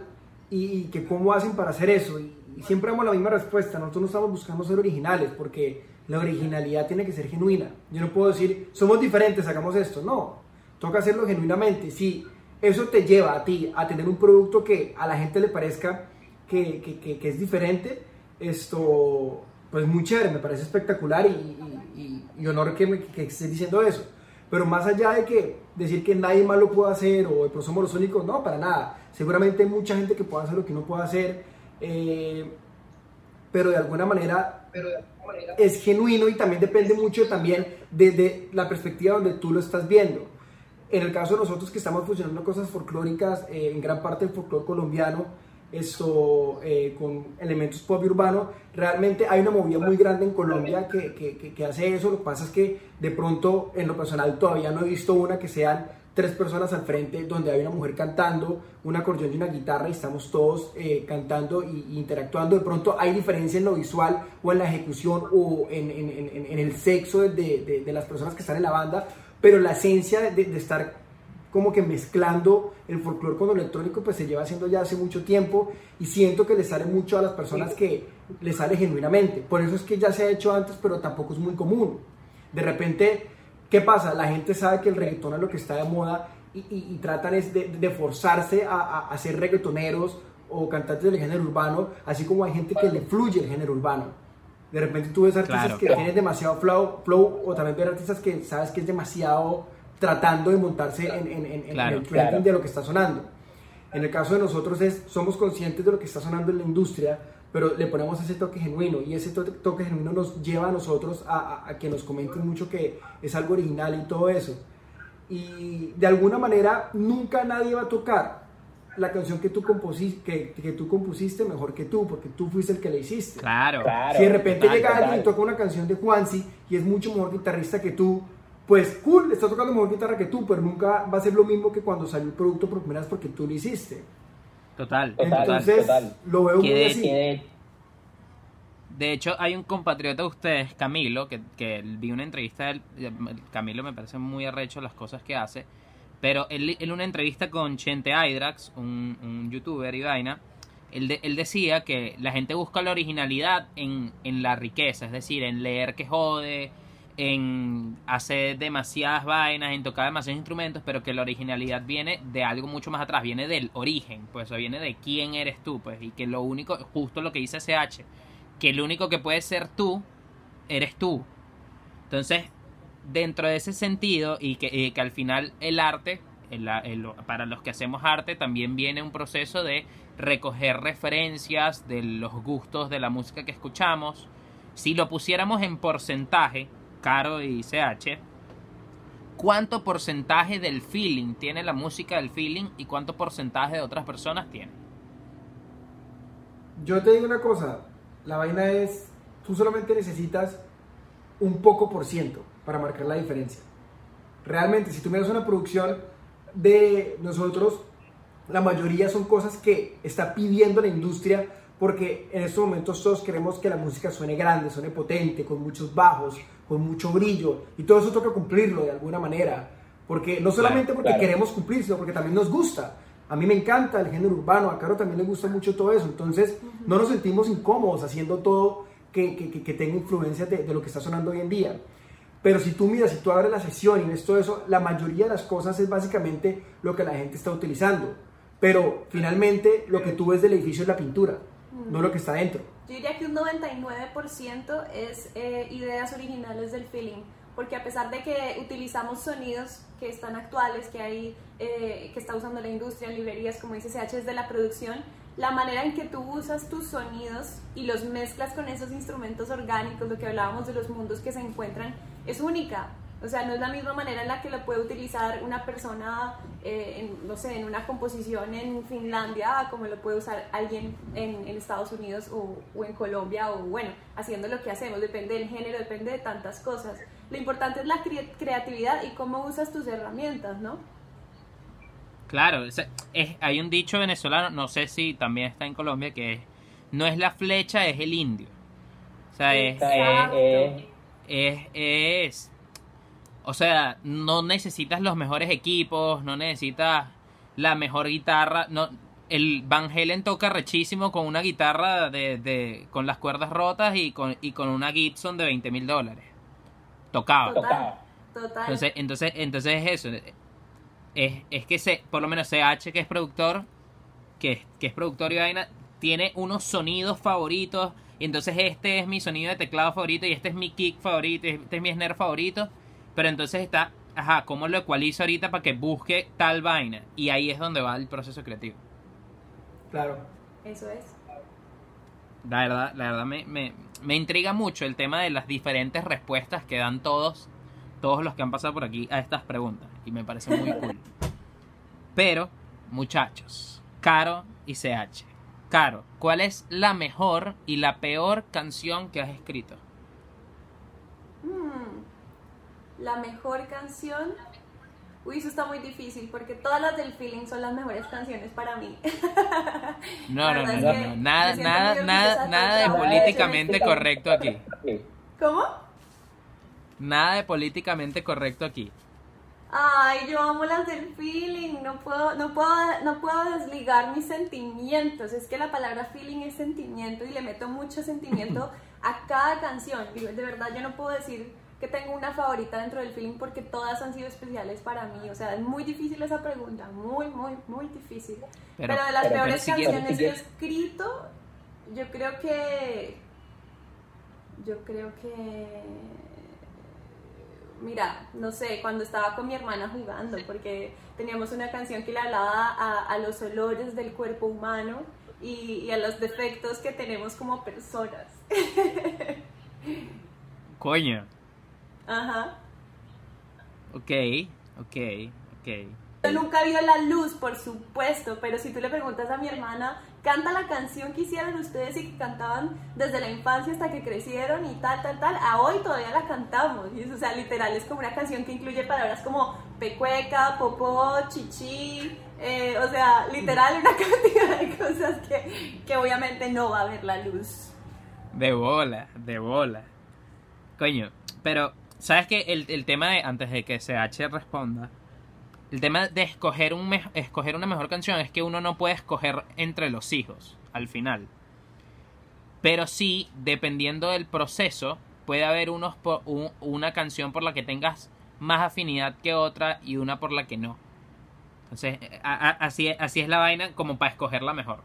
y, y que cómo hacen para hacer eso. Y, y siempre damos la misma respuesta. Nosotros no estamos buscando ser originales porque la originalidad tiene que ser genuina. Yo no puedo decir, somos diferentes, hagamos esto. No, toca hacerlo genuinamente. Si eso te lleva a ti a tener un producto que a la gente le parezca que, que- que- que es diferente, esto, pues muy chévere, me parece espectacular y, y- y- y honor que, me, que estés diciendo eso. Pero más allá de que decir que nadie más lo puede hacer o pronto somos los únicos, no, para nada. Seguramente hay mucha gente que puede hacer lo que uno puede hacer, eh, pero de alguna manera, pero de alguna es genuino y también depende mucho también de, la perspectiva donde tú lo estás viendo. En el caso de nosotros que estamos funcionando cosas folclóricas, eh, en gran parte del folclore colombiano, esto, eh, con elementos pop y urbano, realmente hay una movida muy grande en Colombia que, que, que, hace eso. Lo que pasa es que de pronto, en lo personal, todavía no he visto una que sean tres personas al frente donde hay una mujer cantando, un acordeón y una guitarra y estamos todos eh, cantando e interactuando. De pronto hay diferencia en lo visual o en la ejecución o en, en, en, el sexo de, de, de, las personas que están en la banda, pero la esencia de, estar como que mezclando el folclore con lo electrónico pues se lleva haciendo ya hace mucho tiempo y siento que le sale mucho a las personas que le sale genuinamente. Por eso es que ya se ha hecho antes, pero tampoco es muy común. De repente ¿Qué pasa? La gente sabe que el reggaetón es lo que está de moda y, tratan es de, forzarse a, a, ser reggaetoneros o cantantes del género urbano, así como hay gente que le fluye el género urbano. De repente tú ves artistas que tienen demasiado flow, flow, o también ves artistas que sabes que es demasiado tratando de montarse en, en, en, el trending de lo que está sonando. En el caso de nosotros es, somos conscientes de lo que está sonando en la industria, pero le ponemos ese toque genuino y ese toque genuino nos lleva a nosotros a, que nos comenten mucho que es algo original y todo eso. Y de alguna manera nunca nadie va a tocar la canción que tú, compusiste, que, que, tú compusiste mejor que tú, porque tú fuiste el que la hiciste. Claro. si de repente llega alguien y toca una canción de Juansi y es mucho mejor guitarrista que tú, pues cool, está tocando mejor guitarra que tú, pero nunca va a ser lo mismo que cuando salió el producto por primera vez porque tú lo hiciste. Total, Entonces, lo veo muy así. De hecho, hay un compatriota de ustedes, Camilo, que, que vi una entrevista de él. Camilo me parece muy arrecho las cosas que hace. Pero él, en una entrevista con Chente Hydrax, un, un youtuber y vaina, él, él, decía que la gente busca la originalidad en, en la riqueza, es decir, en leer que jode, en hacer demasiadas vainas, en tocar demasiados instrumentos, pero que la originalidad viene de algo mucho más atrás, viene del origen, pues o viene de quién eres tú, pues, y que lo único, justo lo que dice SH, que lo único que puedes ser tú, eres tú. Entonces, dentro de ese sentido, y que, que al final el arte, para los que hacemos arte, también viene un proceso de recoger referencias de los gustos de la música que escuchamos. Si lo pusiéramos en porcentaje, Caro y CH, ¿cuánto porcentaje del feeling tiene la música del feeling y cuánto porcentaje de otras personas tiene? Yo te digo una cosa, la vaina es, tú solamente necesitas un poco por ciento para marcar la diferencia. Realmente, si tú miras una producción de nosotros, la mayoría son cosas que está pidiendo la industria porque en estos momentos todos queremos que la música suene grande, suene potente, con muchos bajos, con mucho brillo, y todo eso toca cumplirlo de alguna manera, porque no solamente porque queremos cumplir, sino porque también nos gusta. A mí me encanta el género urbano, a Caro también le gusta mucho todo eso, entonces no nos sentimos incómodos haciendo todo que, que, que tenga influencia de, de, lo que está sonando hoy en día. Pero si tú miras, si tú abres la sesión y ves todo eso, la mayoría de las cosas es básicamente lo que la gente está utilizando. Pero finalmente lo que tú ves del edificio es la pintura, no lo que está dentro. Yo diría que un 99% es eh, ideas originales del feeling, porque a pesar de que utilizamos sonidos que están actuales, que hay, eh, que está usando la industria en librerías, como dice CH, es de la producción, la manera en que tú usas tus sonidos y los mezclas con esos instrumentos orgánicos, lo que hablábamos de los mundos que se encuentran, es única. O sea, no es la misma manera en la que lo puede utilizar una persona, eh, en, no sé, en una composición en Finlandia, como lo puede usar alguien en, Estados Unidos o, o, en Colombia, o bueno, haciendo lo que hacemos. Depende del género, depende de tantas cosas. Lo importante es la creatividad y cómo usas tus herramientas, ¿no? Claro, es, hay un dicho venezolano, no sé si también está en Colombia, que es, no es la flecha, es el indio. O sea, es, es, es o sea, no necesitas los mejores equipos, no necesitas la mejor guitarra. No, el Van Halen toca rechísimo con una guitarra de, de, con las cuerdas rotas y con, y con una Gibson de 20 mil dólares. Tocaba. Total, total. Entonces, entonces, entonces es eso. Es, es que se, por lo menos CH, que es productor, que, que es productor y vaina, tiene unos sonidos favoritos. Y entonces este es mi sonido de teclado favorito y este es mi kick favorito y este es mi snare favorito. Pero entonces está, ajá, ¿cómo lo ecualizo ahorita para que busque tal vaina? Y ahí es donde va el proceso creativo. Claro. Eso es. La verdad, la verdad me, me, me intriga mucho el tema de las diferentes respuestas que dan todos, todos los que han pasado por aquí a estas preguntas. Y me parece muy cool. Pero, muchachos, Caro y CH. Caro, ¿cuál es la mejor y la peor canción que has escrito? Hmm, La mejor canción. Uy, eso está muy difícil porque todas las del feeling son las mejores canciones para mí. No, no, no, no, es que no. Nada, nada, nada, nada de políticamente correcto aquí. ¿Cómo? Nada de políticamente correcto aquí. Ay, yo amo las del feeling, no puedo, no puedo, no puedo desligar mis sentimientos. Es que la palabra feeling es sentimiento y le meto mucho sentimiento a cada canción. Digo, De verdad, yo no puedo decir que tengo una favorita dentro del feeling porque todas han sido especiales para mí. O sea, es muy difícil esa pregunta, muy, muy, muy difícil. Pero, Pero- de las pero- peores pero canciones que he escrito, yo creo que, yo creo que mira, no sé, cuando estaba con mi hermana jugando, porque teníamos una canción que le hablaba a, a los olores del cuerpo humano y, y a los defectos que tenemos como personas. Coño. Ajá. Ok, ok, ok. Yo nunca vio la luz, por supuesto, pero si tú le preguntas a mi hermana, canta la canción que hicieron ustedes y que cantaban desde la infancia hasta que crecieron y tal, tal, tal, a hoy todavía la cantamos. O sea, literal, es como una canción que incluye palabras como pecueca, popó, chichi, eh, o sea, literal, una cantidad de cosas que, que obviamente no va a ver la luz. De bola, de bola. Coño, pero, ¿sabes qué? El, el tema de, antes de que CH responda, el tema de escoger, un escoger una mejor canción es que uno no puede escoger entre los hijos, al final. Pero sí, dependiendo del proceso, puede haber unos po- un- una canción por la que tengas más afinidad que otra y una por la que no. Entonces, así, así es la vaina como para escoger la mejor.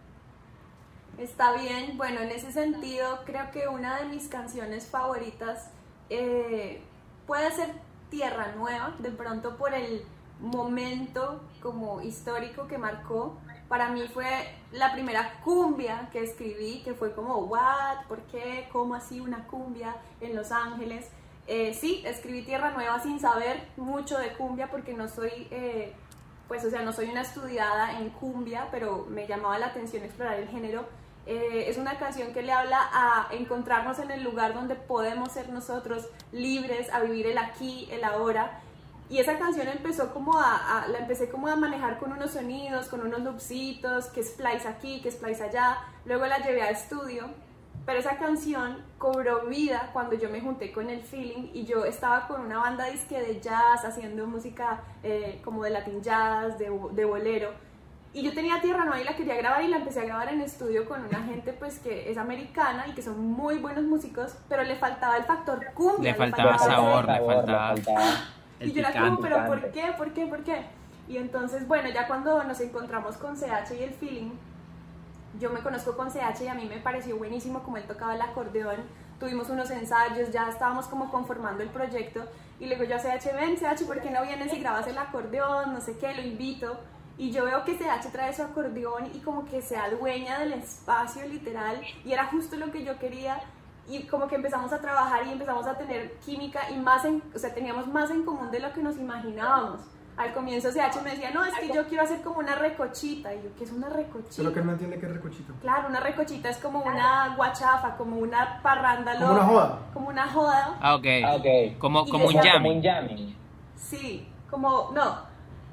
Está bien, bueno, en ese sentido creo que una de mis canciones favoritas eh, puede ser Tierra Nueva, de pronto por el momento como histórico que marcó. Para mí fue la primera cumbia que escribí, que fue como, ¿what? ¿Por qué? ¿Cómo así una cumbia en Los Ángeles? Eh, sí, escribí Tierra Nueva sin saber mucho de cumbia porque no soy... eh, pues, o sea, no soy una estudiada en cumbia, pero me llamaba la atención explorar el género. Eh, es una canción que le habla a encontrarnos en el lugar donde podemos ser nosotros libres, a vivir el aquí, el ahora. Y esa canción empezó como a, a- la empecé como a manejar con unos sonidos, con unos loopsitos, que splice aquí, que splice allá. Luego la llevé a estudio, pero esa canción cobró vida cuando yo me junté con el feeling y yo estaba con una banda disque de jazz, haciendo música eh, como de latin jazz, de, de bolero. Y yo tenía Tierra Nueva y la quería grabar y la empecé a grabar en estudio con una gente pues que es americana y que son muy buenos músicos, pero le faltaba el factor cumbia. Le faltaba ese- sabor, le faltaba el y yo era como, picante. pero ¿por picante. qué? ¿Por qué? ¿Por qué? Y entonces, bueno, ya cuando nos encontramos con CH y el feeling, yo me conozco con CH y a mí me pareció buenísimo como él tocaba el acordeón. Tuvimos unos ensayos, ya estábamos como conformando el proyecto. Y le digo yo a CH, ven CH, ¿por qué no vienes y grabas el acordeón? No sé qué, lo invito. Y yo veo que CH trae su acordeón y como que se adueña del espacio literal. Y era justo lo que yo quería y como que empezamos a trabajar y empezamos a tener química y más en, o sea, teníamos más en común de lo que nos imaginábamos. Al comienzo CH me decía, no, es que yo quiero hacer como una recochita. Y yo, ¿qué es una recochita? Solo que él no entiende qué es recochito. Claro, una recochita es como una guachafa, como una parranda Como una joda. Como una joda. Ah, ok. Ah, ok. Como, como un decía- Como un jamming. jamming. Sí, como, no,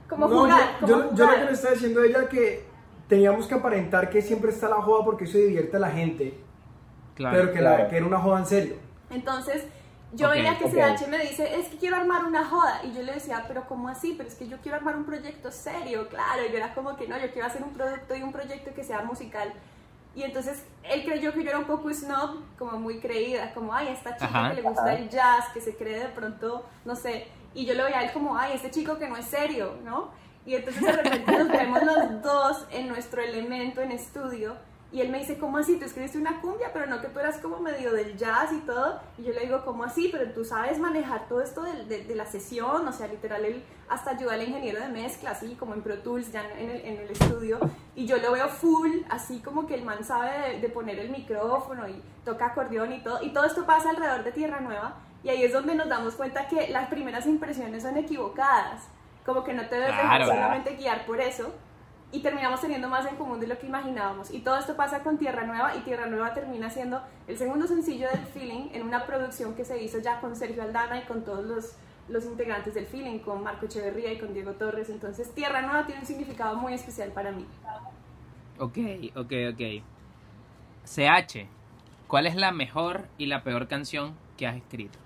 como No, jugar, yo, como yo, yo lo jugar. que le estaba diciendo a ella que teníamos que aparentar que siempre está la joda porque eso divierte a la gente, Claro. pero que, la- Claro. que era una joda en serio. Entonces, yo Ok, veía que ok. CH me dice, es que quiero armar una joda. Y yo le decía, pero ¿cómo así? Pero es que yo quiero armar un proyecto serio, claro. Y yo era como que no, yo quiero hacer un producto y un proyecto que sea musical. Y entonces él creyó que yo era un poco snob, como muy creída, como, ay, esta chica Ajá. que le gusta el jazz, que se cree de pronto, no sé. Y yo lo veía a él como, ay, este chico que no es serio, ¿no? Y entonces de repente nos vemos los dos en nuestro elemento en estudio Y él me dice, ¿cómo así? Tú escribiste una cumbia, pero no que tú eras como medio del jazz y todo. Y yo le digo, ¿cómo así? Pero tú sabes manejar todo esto de, de, de la sesión, o sea, literal, él hasta ayuda al ingeniero de mezcla, así como en Pro Tools, ya en el, en el estudio. Y yo lo veo full, así como que el man sabe de, de poner el micrófono y toca acordeón y todo. Y todo esto pasa alrededor de Tierra Nueva. Y ahí es donde nos damos cuenta que las primeras impresiones son equivocadas. Como que no te debes Claro. solamente guiar por eso. Y terminamos teniendo más en común de lo que imaginábamos. Y todo esto pasa con Tierra Nueva. Y Tierra Nueva termina siendo el segundo sencillo del Feeling en una producción que se hizo ya con Sergio Aldana y con todos los, los integrantes del Feeling, con Marco Echeverría y con Diego Torres. Entonces, Tierra Nueva tiene un significado muy especial para mí. Ok, ok, ok. CH, ¿cuál es la mejor y la peor canción que has escrito?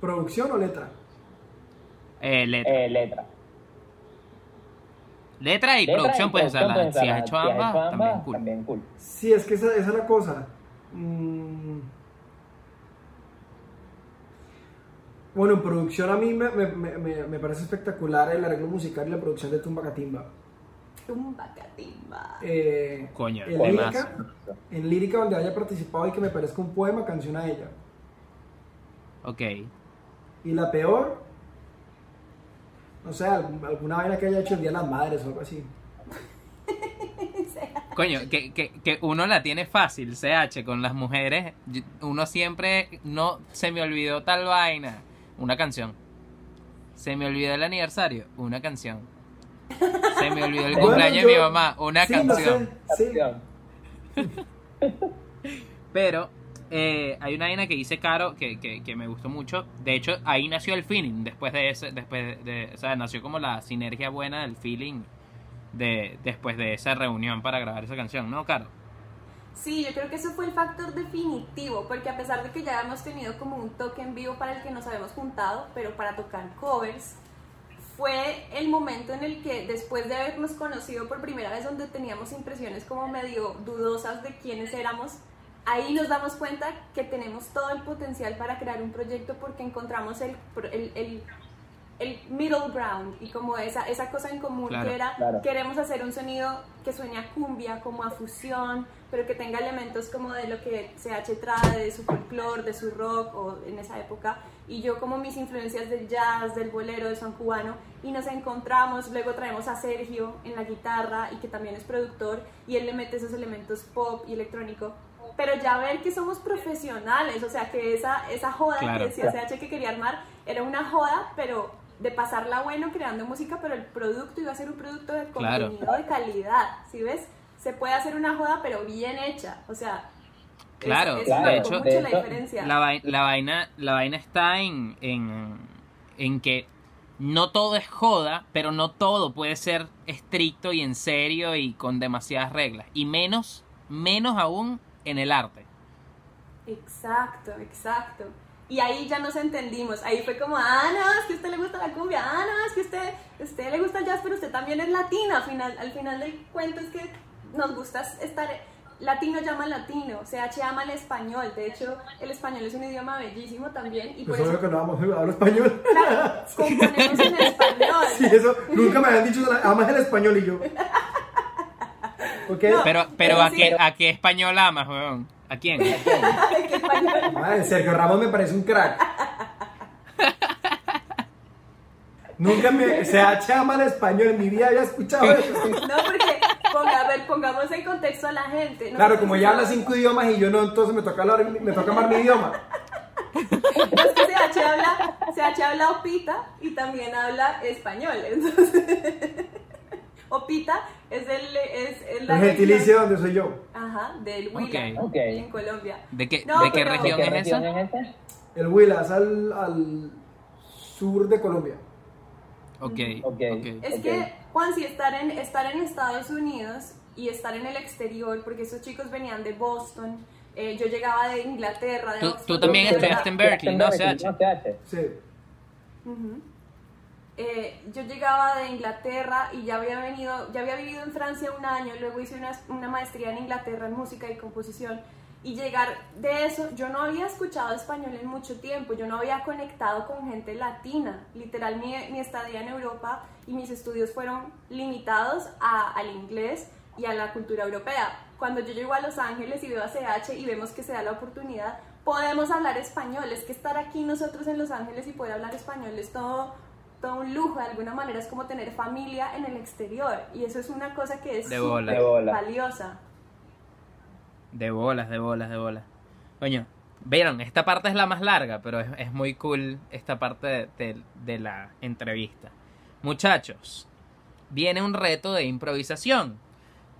¿Producción o letra? Eh, letra. Eh, letra. Letra y Letra producción y puedes producción usarla. puedes Si has usarla. hecho ambas, también cool. También cool. Sí, es que esa, esa es la cosa. Mm. Bueno, en producción a mí me, me- me- me- parece espectacular el arreglo musical y la producción de Tumba Catimba. Tumba catimba. Eh, Coño, en lírica, en lírica donde haya participado y que me parezca un poema, canción a ella. Ok. Y la peor, no sé, alguna vaina que haya hecho el Día de las Madres o algo así. Coño, que, que, que uno la tiene fácil, CH, con las mujeres. Uno siempre, no, se me olvidó tal vaina. Una canción. Se me olvidó el aniversario. Una canción. Se me olvidó el Bueno, cumpleaños yo- de mi mamá. Una sí, no canción. sé, sí. Pero eh, hay una vaina que dice Caro que, que, que me gustó mucho. De hecho, ahí nació el feeling. Después de ese, después de, o sea, nació como la sinergia buena del feeling de después de esa reunión para grabar esa canción, ¿no, Caro? Sí, yo creo que eso fue el factor definitivo, porque a pesar de que ya hemos tenido como un toque en vivo para el que nos habíamos juntado, pero para tocar covers, fue el momento en el que después de habernos conocido por primera vez donde teníamos impresiones como medio dudosas de quiénes éramos, ahí nos damos cuenta que tenemos todo el potencial para crear un proyecto porque encontramos el, el, el, el middle ground y como esa, esa cosa en común Claro, que era claro. queremos hacer un sonido que suene a cumbia, como a fusión, pero que tenga elementos como de lo que CH trae, de su folclore, de su rock o en esa época, y yo como mis influencias del jazz, del bolero, del son cubano, y nos encontramos, luego traemos a Sergio en la guitarra y que también es productor, y él le mete esos elementos pop y electrónico. Pero ya ver que somos profesionales, o sea, que esa, esa joda Claro. que decía CH que quería armar era una joda, pero de pasarla bueno creando música, pero el producto iba a ser un producto de Claro. contenido de calidad, ¿sí ves? Se puede hacer una joda, pero bien hecha, o sea, Claro, de hecho- mucho de la hecho, diferencia. La, vai- la vaina, la vaina está en, en, en que no todo es joda, pero no todo puede ser estricto y en serio y con demasiadas reglas. Y menos, menos aún en el arte. Exacto, exacto. Y ahí ya nos entendimos. Ahí fue como, ah, no, es que a usted le gusta la cumbia, ah, no, es que a usted, a usted le gusta el jazz, pero usted también es latino. Al final, al final del cuento es que nos gusta estar. Latino llama latino, CH ama el español. De hecho, el español es un idioma bellísimo también. Y por Pues eso, que no vamos, hablo español. claro, componemos en español. Sí, eso, nunca me habían dicho, amas el español y yo. Pero, pero Pero ¿a, sí. qué, ¿a qué español amas, weón? ¿A quién? Qué español. Madre, Sergio Ramos me parece un crack. Nunca me. Se llama el español, en mi vida había escuchado eso. No, porque, ponga, a ver, pongamos en contexto a la gente. Claro, como ella habla cinco idiomas y yo no, entonces me toca, hablar, me toca amar mi idioma. No, es que CH habla, CH habla opita y también habla español. Entonces, opita es el, es, es la El región- gentilicio donde soy yo. Ajá, del Huila, en Colombia. ¿De qué, No, ¿de qué pero- ¿De región qué es región esa? es esa? El Huila es al, al sur de Colombia. Ok, Ok. ok. Es que, Juan, si estar en, estar en Estados Unidos y estar en el exterior, porque esos chicos venían de Boston, eh, yo llegaba de Inglaterra, de Tú- Oxford, tú también estudiaste en Berkeley, ¿no, CH? No, CH. Sí. Eh, yo llegaba de Inglaterra y ya había venido, ya había vivido en Francia un año, luego hice una, una maestría en Inglaterra en música y composición Y llegar de eso, yo no había escuchado español en mucho tiempo, yo no había conectado con gente latina. Literal, mi, mi estadía en Europa y mis estudios fueron limitados a- al inglés y a la cultura europea. Cuando yo llego a Los Ángeles y veo a CH y vemos que se da la oportunidad, podemos hablar español. Es que estar aquí nosotros en Los Ángeles y poder hablar español es todo, todo un lujo. De alguna manera es como tener familia en el exterior. Y eso es una cosa que es De bola. De bola. valiosa. De bolas, de bolas, de bolas. Coño, vieron, esta parte es la más larga, pero es, es muy cool esta parte de, de- de la entrevista. Muchachos, viene un reto de improvisación.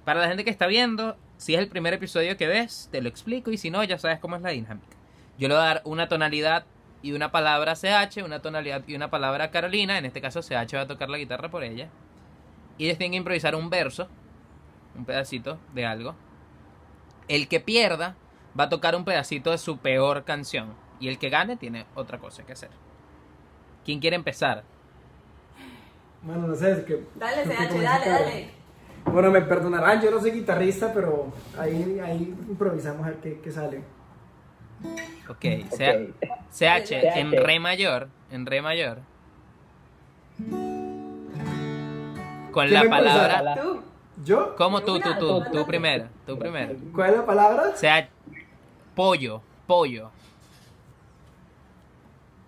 Para la gente que está viendo, si es el primer episodio que ves, te lo explico y si no, ya sabes cómo es la dinámica. Yo le voy a dar una tonalidad y una palabra CH, una tonalidad y una palabra Carolina. En este caso, CH va a tocar la guitarra por ella. Y ellos tienen que improvisar un verso, un pedacito de algo. El que pierda va a tocar un pedacito de su peor canción. Y el que gane tiene otra cosa que hacer. ¿Quién quiere empezar? Bueno, no sé, es que... Dale, que CH, dale, dale. Bueno, me perdonarán, yo no soy guitarrista, pero ahí, ahí improvisamos a ver qué, qué sale. Ok, Ok. C- CH en re mayor. En re mayor. Con ¿Quién la palabra. Tú. ¿Yo? ¿Cómo tú, tú, tú? Tú primero. Tú primero. ¿Cuál es la palabra? CH. Pollo. Pollo.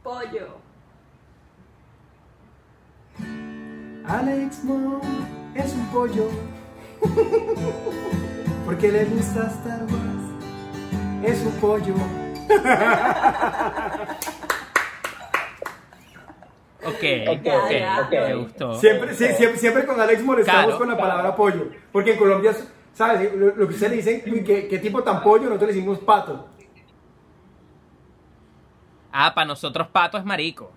Pollo. Alex Mo es un pollo. Porque le gusta Star Wars. Es un pollo. Ok, Ok, ok, ya, ok, me gustó. Siempre, sí, siempre, siempre con Alex molestamos Claro. con la palabra pollo. Porque en Colombia, ¿sabes? Lo, lo que ustedes le dicen, "Uy, ¿qué, qué tipo tan pollo? Nosotros le decimos pato. Ah, para nosotros pato es marico.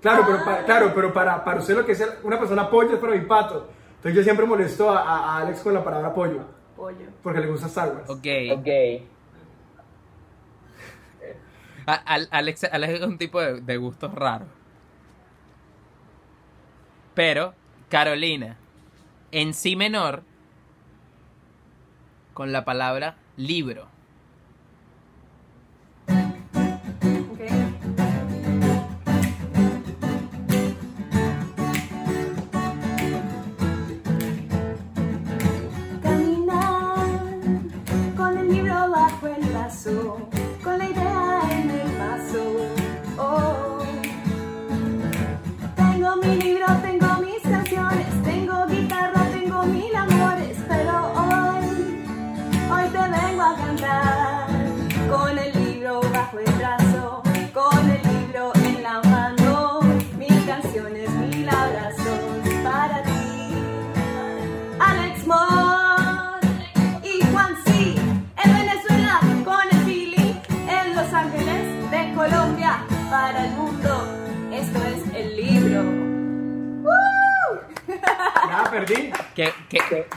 Claro, pero, para, claro, pero para, para usted lo que es una persona pollo es para mi pato. Entonces yo siempre molesto a Alex con la palabra pollo. Pollo. Porque le gusta Star Wars. Ok. Ok. Alex es un tipo de, de gustos raros. Pero, Carolina, en sí menor, con la palabra libro.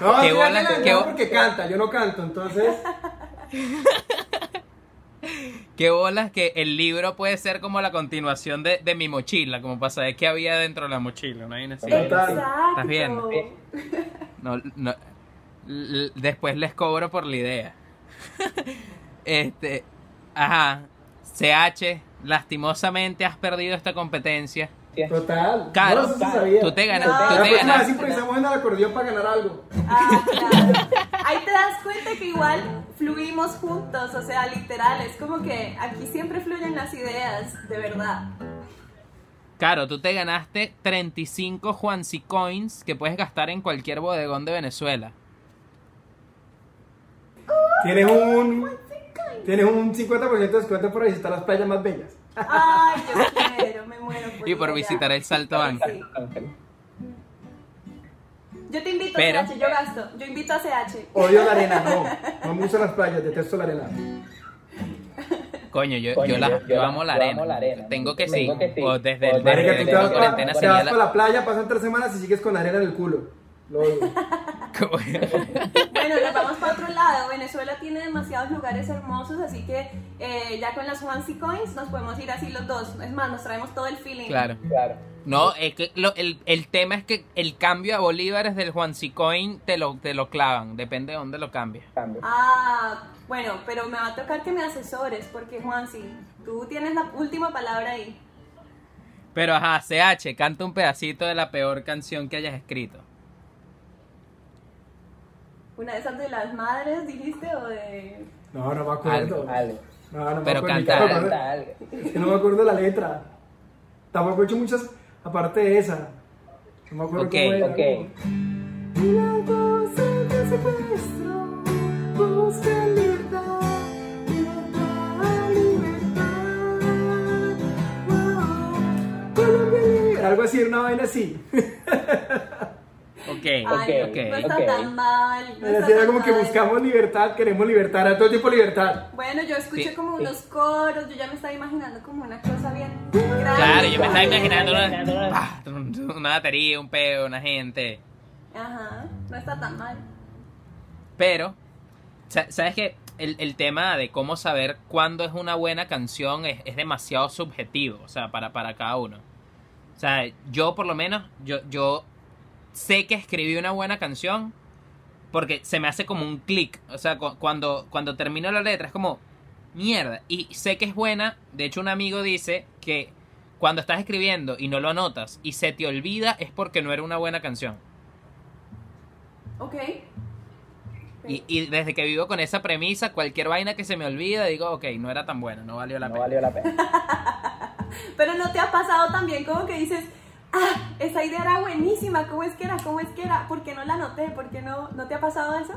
No, qué qué no, porque canta, yo no canto, entonces. qué bolas que el libro puede ser como la continuación de, de mi mochila, como para saber qué había dentro de la mochila, ¿no? Hay una así. ¿Estás viendo? No, no, después les cobro por la idea. este, ajá, CH, lastimosamente has perdido esta competencia. Total. Claro, no, sabía. tú te ganas- No. tú te vez ganaste. improvisamos en el acordeón para ganar algo. Ah, claro. Ahí te das cuenta que igual fluimos juntos, o sea, literal, es como que aquí siempre fluyen las ideas, de verdad. Claro, tú te ganaste 35 Juansi Coins que puedes gastar en cualquier bodegón de Venezuela. Tienes un. Tienes un 50% de descuento por visitar las playas más bellas. Ay, yo quiero, me muero por Y por allá. visitar el Salto Ángel. Sí. Yo te invito Pero- a CH, yo gasto, yo invito a CH. Odio la arena, no. No me gustan las playas, detesto la arena. Coño, yo, Coño, yo, la, yo- yo amo la yo arena. amo la arena. Tengo que Tengo sí. que sí. O desde, el- desde desde vas, para, cuarentena te seguía vas la- para la playa, pasan tres semanas y sigues con la arena en el culo. Bueno, nos vamos para otro lado. Venezuela tiene demasiados lugares hermosos, así que eh, ya con las Fancy Coins nos podemos ir así los dos. Es más, nos traemos todo el feeling. claro. Claro. No, es que lo- el, el tema es que el cambio a bolívares del Juan Coin te lo, te lo clavan, depende de dónde lo cambies. Cambio. Ah, bueno, pero me va a tocar que me asesores, porque Juansi, tú tienes la última palabra ahí. Pero ajá, CH, canta un pedacito de la peor canción que hayas escrito. ¿Una de esas de las madres dijiste o de.? No, no me acuerdo. Algo. No, no me Pero acuerdo. canta, No me acuerdo. Canta algo. Es que no me acuerdo la letra. Tampoco he hecho muchas, aparte de esa. No me acuerdo Ok, cómo era. ok. Libre. Algo así, una vaina así. Ok, Ay, ok, no está ok. tan mal. No Era está era tan como que mal. buscamos libertad, queremos libertad, era todo tipo libertad. Bueno, yo escuché Sí. como unos coros, yo ya me estaba imaginando como una cosa bien grande. Claro, yo me estaba imaginando una, una- ah, una batería, un peo, una gente. Ajá, no está tan mal. Pero, sa- ¿sabes qué? El, el tema de cómo saber cuándo es una buena canción es, es demasiado subjetivo, o sea, para, para cada uno. O sea, yo por lo menos, yo, yo sé que escribí una buena canción porque se me hace como un clic. O sea, cu- cuando, cuando termino la letra es como, mierda. Y sé que es buena. De hecho, un amigo dice que cuando estás escribiendo y no lo anotas y se te olvida es porque no era una buena canción. Ok. Y, y desde que vivo con esa premisa, cualquier vaina que se me olvida, digo, ok, no era tan buena, no valió la No pena. valió la pena. Pero no te ha pasado también como que dices, ah, esa idea era buenísima, ¿cómo es que era? ¿Cómo es que era? ¿Por qué no la noté? ¿Por qué no? ¿No te ha pasado eso?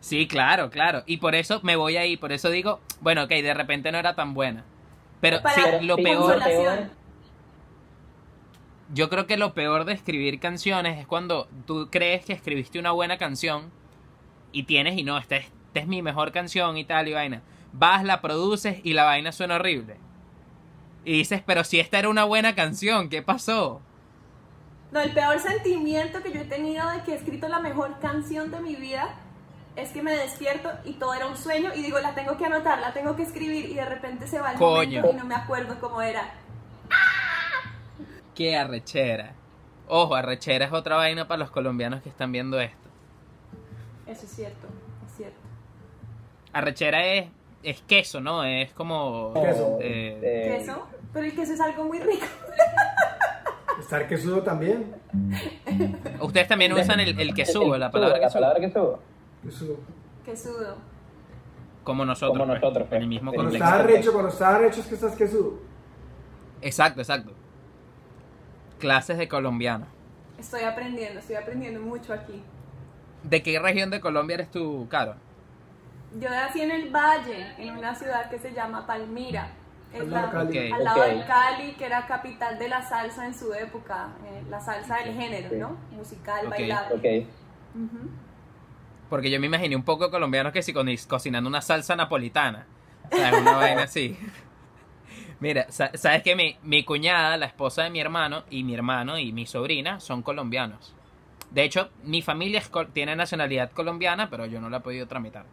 Sí, claro, claro. Y por eso me voy ahí, por eso digo, bueno, ok, de repente no era tan buena. Pero Para sí, lo peor, consolación. yo creo que lo peor de escribir canciones es cuando tú crees que escribiste una buena canción y tienes y no, esta es, esta es mi mejor canción y tal y vaina. Vas, la produces y la vaina suena horrible. Y dices, pero si esta era una buena canción, ¿qué pasó? No, el peor sentimiento que yo he tenido de que he escrito la mejor canción de mi vida es que me despierto y todo era un sueño y digo, la tengo que anotar, la tengo que escribir y de repente se va el Coño. momento y no me acuerdo cómo era. Qué arrechera. Ojo, arrechera es otra vaina para los colombianos que están viendo esto. Eso es cierto, es cierto. Arrechera es, es queso, ¿no? Es como... Queso. eh, Eh, ¿Queso? Pero el queso es algo muy rico. Estar quesudo también. ustedes también usan el, el quesudo, la palabra La quesudo. palabra que subo. Quesudo. Quesudo. Como nosotros. Como pues, nosotros, En pues. el mismo Sí. Cuando contexto. estás recho, cuando estás recho es que estás quesudo. Exacto, exacto. Clases de colombiano. Estoy aprendiendo, estoy aprendiendo mucho aquí. ¿De qué región de Colombia eres tú, Caro? Yo nací en el Valle, en una ciudad que se llama Palmira. Al la- lado de Cali. Ok. al lado Ok. de Cali, que era capital de la salsa en su época, eh, la salsa del género. ¿no? Musical, Ok, bailable. Ok. Porque yo me imaginé un poco colombianos que si co- cocinando una salsa napolitana. O sea, una vaina así. Mira, sa- sabes que mi, mi cuñada, la esposa de mi hermano, y mi hermano y mi sobrina son colombianos. De hecho, mi familia es col- tiene nacionalidad colombiana, pero yo no la he podido tramitar.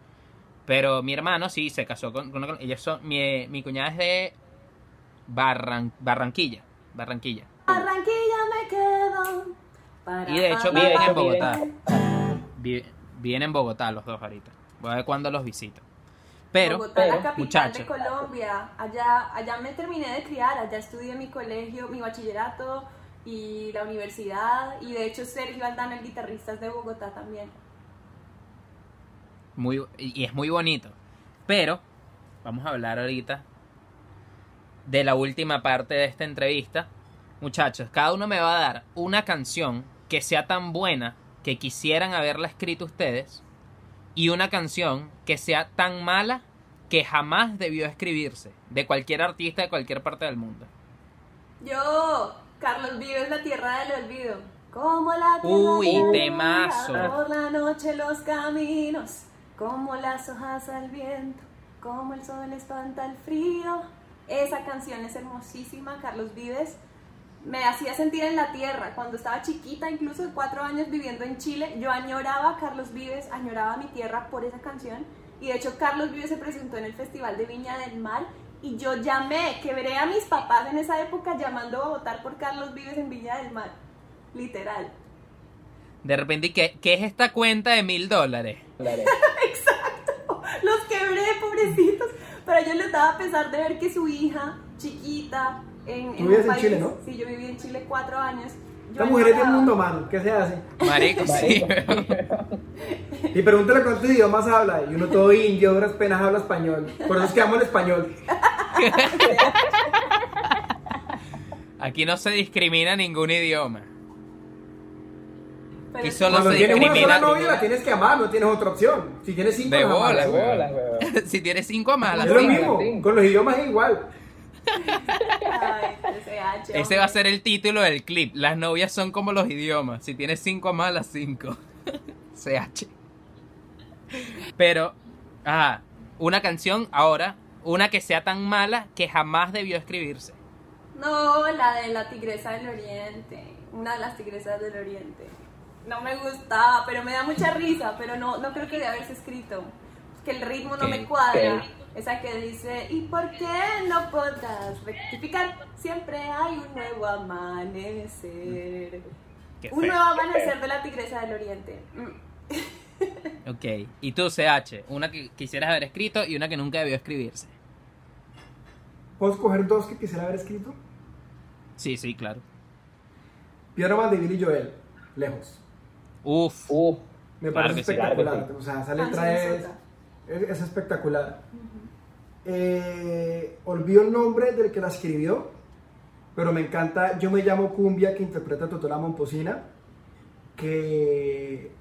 Pero mi hermano sí se casó con, con ellos son, mi, mi cuñada es de Barran- Barranquilla. Barranquilla. Barranquilla me quedo. para Y de hecho viven en Bogotá. Vi- Viven en Bogotá los dos ahorita. Voy a ver cuándo los visito. Pero, Bogotá, pero, la capital muchacho. de Colombia. Allá, allá me terminé de criar, allá estudié mi colegio, mi bachillerato y la universidad. Y de hecho Sergio Aldana, el guitarrista, es de Bogotá también. Muy, y es muy bonito. Pero, vamos a hablar ahorita de la última parte de esta entrevista. Muchachos, cada uno me va a dar una canción que sea tan buena que quisieran haberla escrito ustedes y una canción que sea tan mala que jamás debió escribirse de cualquier artista de cualquier parte del mundo. Yo, Carlos Vives, la tierra del olvido. Como la tierra Uy, temazo. Por la noche los caminos, como las hojas al viento, como el sol espanta el frío. Esa canción es hermosísima, Carlos Vives. me hacía sentir en la tierra. Cuando estaba chiquita, incluso de cuatro años viviendo en Chile, yo añoraba a Carlos Vives, añoraba mi tierra por esa canción. Y de hecho Carlos Vives se presentó en el Festival de Viña del Mar y yo llamé, quebré a mis papás en esa época llamando a votar por Carlos Vives en Viña del Mar. Literal. De repente, ¿qué, qué es esta cuenta de mil dólares? Los quebré, pobrecitos. Pero yo les daba a pesar de ver que su hija, chiquita, en, en vivías un en Chile, ¿no? Sí, yo viví en Chile cuatro años. Yo La mujer es del mundo, mano. ¿Qué se hace? Marico, sí. Y pregúntale cuántos idiomas habla. Y uno todo indio, duras penas habla español. Por eso es que amo el español. Aquí no se discrimina ningún idioma. Pero Y solo Cuando se tienes una sola novia, la tienes que amar, no tienes otra opción. Si tienes cinco, De amas. weón. si tienes cinco malas, Es lo mismo. Con los idiomas es igual. Ay, SH, Ese va a ser el título del clip. Las novias son como los idiomas. Si tienes cinco malas, cinco. CH. Pero, ajá, una canción ahora, una que sea tan mala que jamás debió escribirse. No, la de la tigresa del oriente. Una de las tigresas del oriente. No me gustaba, pero me da mucha risa, pero no, no creo que de haberse escrito. Es que el ritmo no me cuadra. Esa que dice, ¿y por qué no podrás rectificar? Siempre hay un nuevo amanecer. Qué Un feo. nuevo amanecer de la tigresa del oriente. Mm. Ok. Y tú, CH, una que quisieras haber escrito y una que nunca debió escribirse. ¿Puedo escoger dos que quisiera haber escrito? Sí, sí, claro. Piano Man de Billy Joel. Lejos. Uf. Uf, Me Claro parece sí, espectacular. claro que sí. O sea, esa letra es, Cancionzota. es, es espectacular. Eh, olvido el nombre del que la escribió, pero me encanta Yo me llamo Cumbia, que interpreta Totola Momposina, que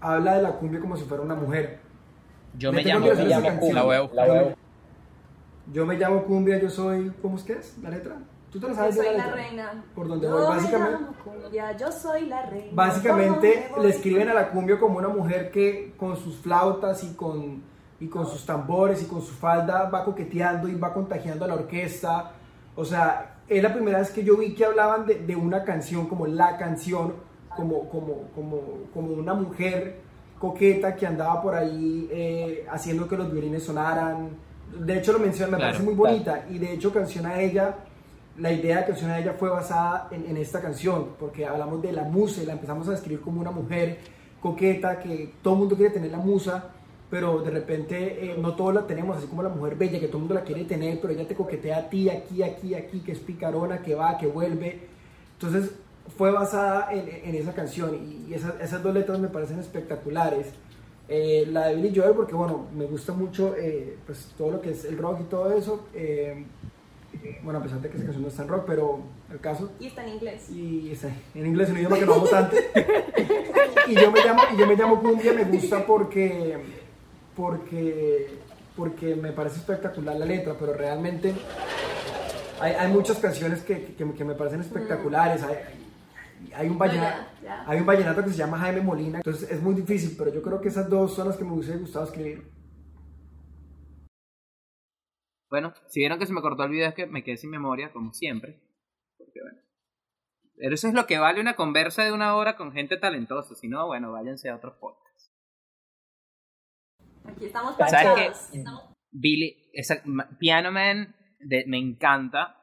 habla de la cumbia como si fuera una mujer. Yo me llamo. yo me. Cumbia. La a. La a. Yo me llamo Cumbia, yo soy. ¿Cómo es que es la letra? ¿Tú te la Yo sabes de soy la reina. Por donde Yo voy, me básicamente. cumbia, yo soy la reina. Básicamente ¿Por dónde le escriben a la cumbia como una mujer que con sus flautas y con, y con sus tambores y con su falda va coqueteando y va contagiando a la orquesta. O sea, es la primera vez que yo vi que hablaban de, de una canción como la canción, como, como, como, como una mujer coqueta que andaba por ahí eh, haciendo que los violines sonaran. De hecho lo menciona, me Claro, parece muy bonita. Y de hecho canción a ella la idea de canción a ella fue basada en, en esta canción, porque hablamos de la musa y la empezamos a describir como una mujer coqueta, que todo el mundo quiere tener la musa, pero de repente eh, no todos la tenemos, así como la mujer bella, que todo el mundo la quiere tener, pero ella te coquetea a ti, aquí, aquí, aquí, que es picarona, que va, que vuelve. Entonces fue basada en, en esa canción y, esas, esas dos letras me parecen espectaculares. Eh, la de Billy Joel, porque bueno, me gusta mucho eh, pues, todo lo que es el rock y todo eso. Bueno, a pesar de que esa canción no está en rock, pero el caso. Y está en inglés. Y está en inglés, un idioma que no amo tanto. y yo me llamo, y yo me llamo Cumbia, me gusta porque, porque, porque me parece espectacular la letra, pero realmente hay, hay muchas canciones que, que, que me parecen espectaculares. Hay, hay un vallenato, ya, ya. hay un vallenato que se llama Jaime Molina, entonces es muy difícil, pero yo creo que esas dos son las que me hubiese gustado escribir. Bueno, si vieron que se me cortó el video es que me quedé sin memoria, como siempre. Porque bueno. Pero eso es lo que vale una conversa de una hora con gente talentosa. Si no, bueno, váyanse a otros podcasts. Aquí estamos ¿Sabes parchados. qué? Billy, esa, Piano Man, de- me encanta.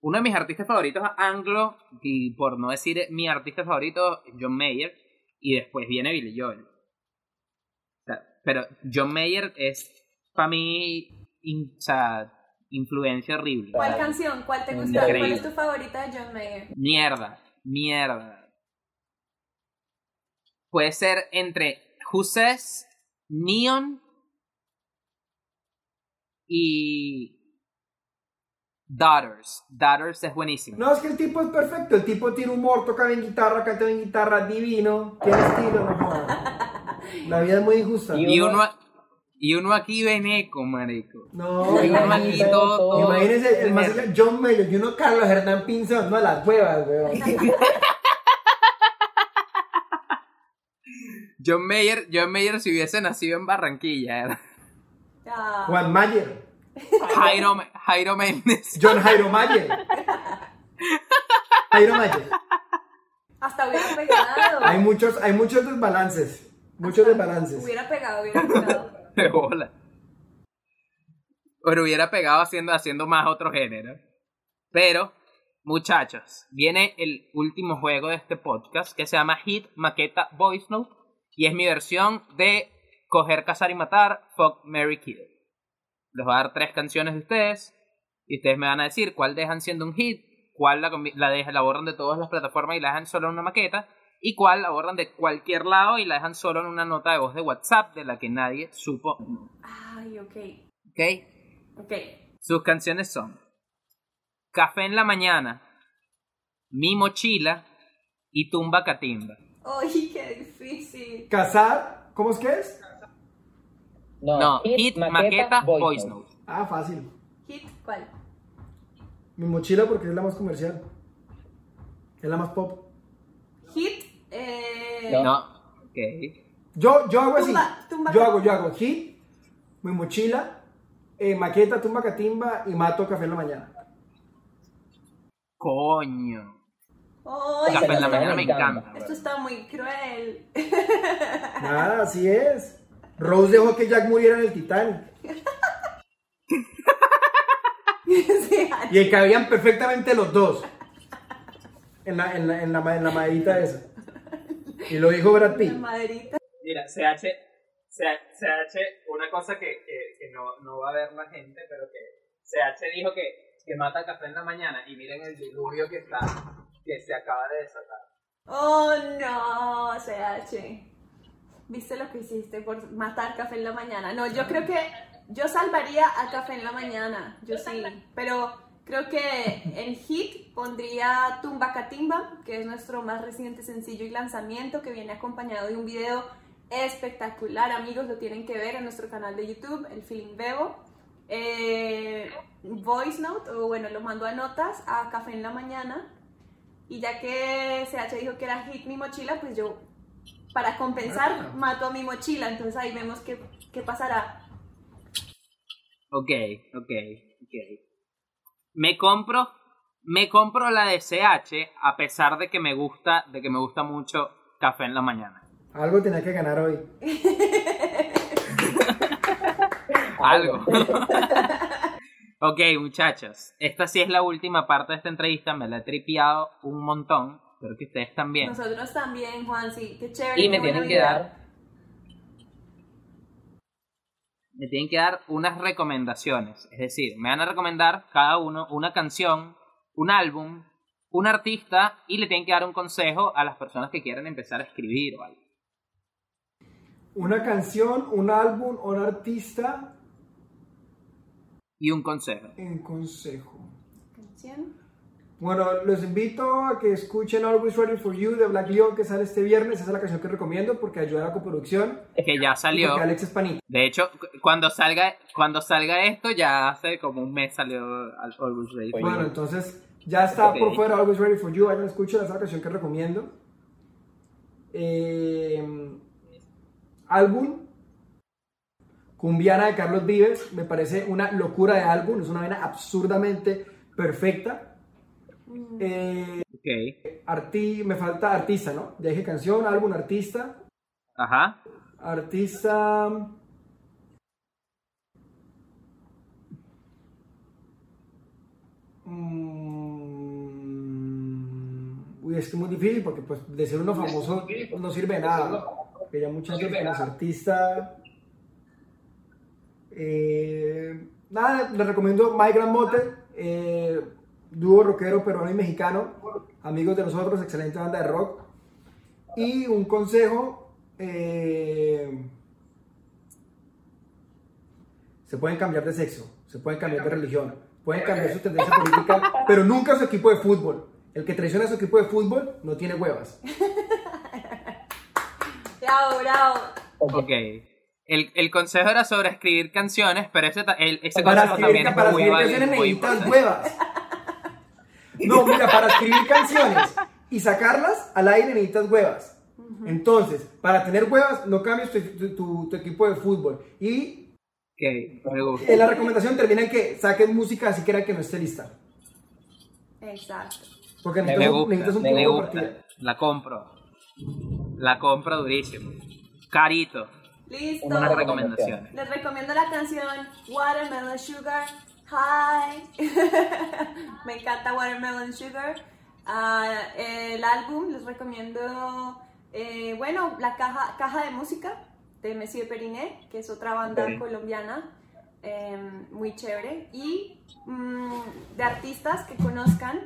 Uno de mis artistas favoritos anglo, y por no decir mi artista favorito, John Mayer. Y después viene Billy Joel. O sea, pero John Mayer es, para mí, in- o sea, influencia horrible. ¿Cuál canción? ¿Cuál te gusta? Increíble. ¿Cuál es tu favorita de John Mayer? Mierda, mierda. Puede ser entre Who Says, Neon y Daughters. Daughters es buenísimo. No, es que el tipo es perfecto. El tipo tiene humor, toca bien guitarra, canta bien guitarra, divino, tiene estilo, no. La vida es muy injusta. Y uno, y uno aquí veneco, marico. No, Y uno aquí todo, todo Imagínense el más. John Mayer y uno Carlos Hernán Pinzón, no las huevas, weón. John Mayer, John Mayer si hubiese nacido en Barranquilla. era Ah, Juan Mayer, Jairo, Jairo Méndez. John Jairo Mayer. Jairo Maya. Hasta hubiera pegado. Hay muchos, hay muchos desbalances. Muchos desbalances. Hubiera pegado, hubiera pegado. De bola. Pero hubiera pegado haciendo, haciendo más otro género. Pero, muchachos, viene el último juego de este podcast que se llama Hit Maqueta Voice Note. Y es mi versión de coger, cazar y matar, fuck, Mary Kill. Les voy a dar tres canciones de ustedes. Y ustedes me van a decir cuál dejan siendo un hit, cuál la, dejan, la borran de todas las plataformas y la dejan solo en una maqueta. Y cuál la borran de cualquier lado y la dejan solo en una nota de voz de WhatsApp de la que nadie supo. Ay, ok. ¿Ok? Ok. Sus canciones son Café en la mañana, Mi mochila y Tumba Catimba. Ay, qué difícil. Cazar, ¿cómo es que es? No, hit, maqueta, voice note. Ah, fácil. Hit, ¿cuál? Mi mochila porque es la más comercial. Es la más pop. Hit, eh. No. No, ok. Yo, yo hago así. Tumba, tumba yo hago, yo hago hit, mi mochila, eh, maqueta, tumba catimba y mato café en la mañana. Coño. Ay, Café en la mañana me encanta. Esto está muy cruel. Nada, así es. Rose dejó que Jack muriera en el Titanic. Sí, Y cabían perfectamente los dos. En la, en la, en la, en la maderita esa. Y lo dijo Brad Pitt. Mira, CH, CH, una cosa que, que, que no, no va a ver la gente, pero que CH dijo que, que mata café en la mañana y miren el diluvio que está, que se acaba de desatar. Oh no, CH. ¿Viste lo que hiciste por matar café en la mañana? No, yo creo que yo salvaría a café en la mañana. Yo sí. Pero creo que en hit pondría Tumba Catimba, que es nuestro más reciente sencillo y lanzamiento, que viene acompañado de un video espectacular. Amigos, lo tienen que ver en nuestro canal de YouTube, el Feeling Bebo. Eh, voice note, o bueno, lo mando a notas a café en la mañana. Y ya que CH dijo que era hit mi mochila, pues yo, para compensar, mato a mi mochila. Entonces ahí vemos qué, qué pasará. Ok, ok, ok. Me compro, me compro la de CH a pesar de que me gusta, de que me gusta mucho café en la mañana. Algo tenía que ganar hoy. Algo. ok, muchachos. Esta sí es la última parte de esta entrevista. Me la he tripeado un montón. Espero que ustedes también. Nosotros también, Juan, sí, qué chévere. Y me tienen que vida. dar Me tienen que dar unas recomendaciones. Es decir, me van a recomendar cada uno una canción, un álbum, un artista y le tienen que dar un consejo a las personas que quieran empezar a escribir o algo. Una canción, un álbum, un artista Y un consejo. en consejo. Canción. Bueno, los invito a que escuchen Always Ready for You de Black Leon que sale este viernes. Esa es la canción que recomiendo porque ayuda a la coproducción. Que ya salió. porque Alex es panita. De hecho, cu- cuando salga, cuando salga esto, ya hace como un mes salió al Always Ready. for Bueno, You. entonces ya está por fuera Always Ready for You. Vayan, escuchen esa es la canción que recomiendo. Eh, álbum. Cumbiana de Carlos Vives. Me parece una locura de álbum. Es una vaina absurdamente perfecta. Eh, Ok. arti me falta artista, ¿no? Ya dije canción, álbum, artista. Ajá. Artista. Mm, Uy, es que es muy difícil porque pues de ser uno famoso no sirve de nada. Que ya mucha gente como artista. Eh, nada, les recomiendo My Grand Motel, eh, dúo rockero peruano y mexicano, amigos de nosotros, excelente banda de rock. Y un consejo, eh, se pueden cambiar de sexo, se pueden cambiar de religión, pueden cambiar su tendencia política, pero nunca su equipo de fútbol. El que traiciona a su equipo de fútbol no tiene huevas. Bravo, bravo. Ok. El, el consejo era sobre escribir canciones, pero ese, el- ese Para consejo también es para muy escribir canciones necesitas importante. huevas. No, mira, para escribir canciones y sacarlas al aire necesitas huevas. Entonces, para tener huevas, no cambies tu, tu- tu- tu equipo de fútbol. Y Ok, me gusta. en la recomendación termina en que saquen música así que era que no esté lista. Exacto. Porque Me necesitas, gusta, necesitas un me gusta. La compro. La compro durísimo. Carito. Listo. Una Unas recomendaciones. Les recomiendo la canción Watermelon Sugar. Hi. Me encanta Watermelon Sugar. Ah, el álbum les recomiendo, eh, bueno, la caja, caja de música de Monsieur Periné, que es otra banda colombiana eh, muy chévere. Y mm, de artistas que conozcan,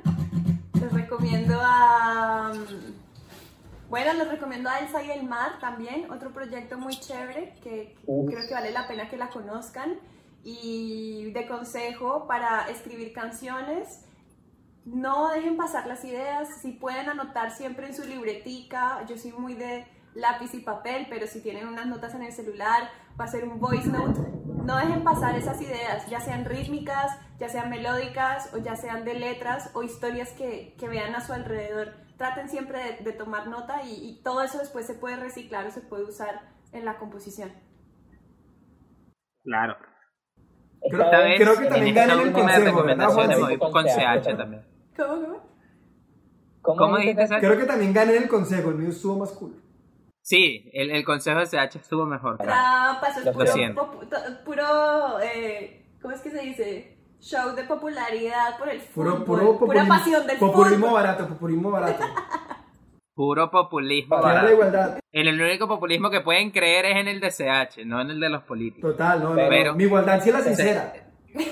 les recomiendo a... mm, bueno, les recomiendo a Elsa y el Mar también, otro proyecto muy chévere que, que creo que vale la pena que la conozcan. Y de consejo para escribir canciones, no dejen pasar las ideas, si pueden anotar siempre en su libretica, yo soy muy de lápiz y papel, pero si tienen unas notas en el celular o hacer un voice note, no dejen pasar esas ideas, ya sean rítmicas, ya sean melódicas o ya sean de letras o historias que, que vean a su alrededor. Traten siempre de, tomar nota y todo eso después se puede reciclar o se puede usar en la composición. Claro. Creo- Esta vez, creo que también gané el consejo, con CH también. ¿Cómo, cómo? ¿Cómo dijiste, Seth? Creo que también gané el consejo, el mío estuvo más cool. Sí, el, el consejo de CH estuvo mejor. Ah, puro, puro eh, ¿cómo es que se dice? Show de popularidad por el Puro, fútbol, puro pura pasión del populismo fútbol. barato, populismo barato. Puro populismo. Para la igualdad. En el único populismo que pueden creer es en el de CH, no en el de los políticos. Total, no, no, no. Pero- Mi igualdad sí es la sincera.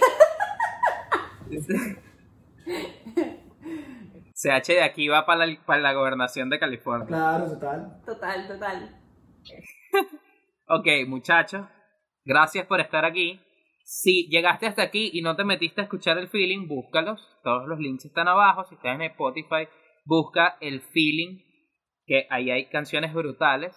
CH de aquí va para la, para la gobernación de California. Claro, total. Total, total. Ok, muchachos, gracias por estar aquí. Si llegaste hasta aquí y no te metiste a escuchar el feeling, búscalos. Todos los links están abajo. Si estás en Spotify, busca el feeling, que ahí hay canciones brutales.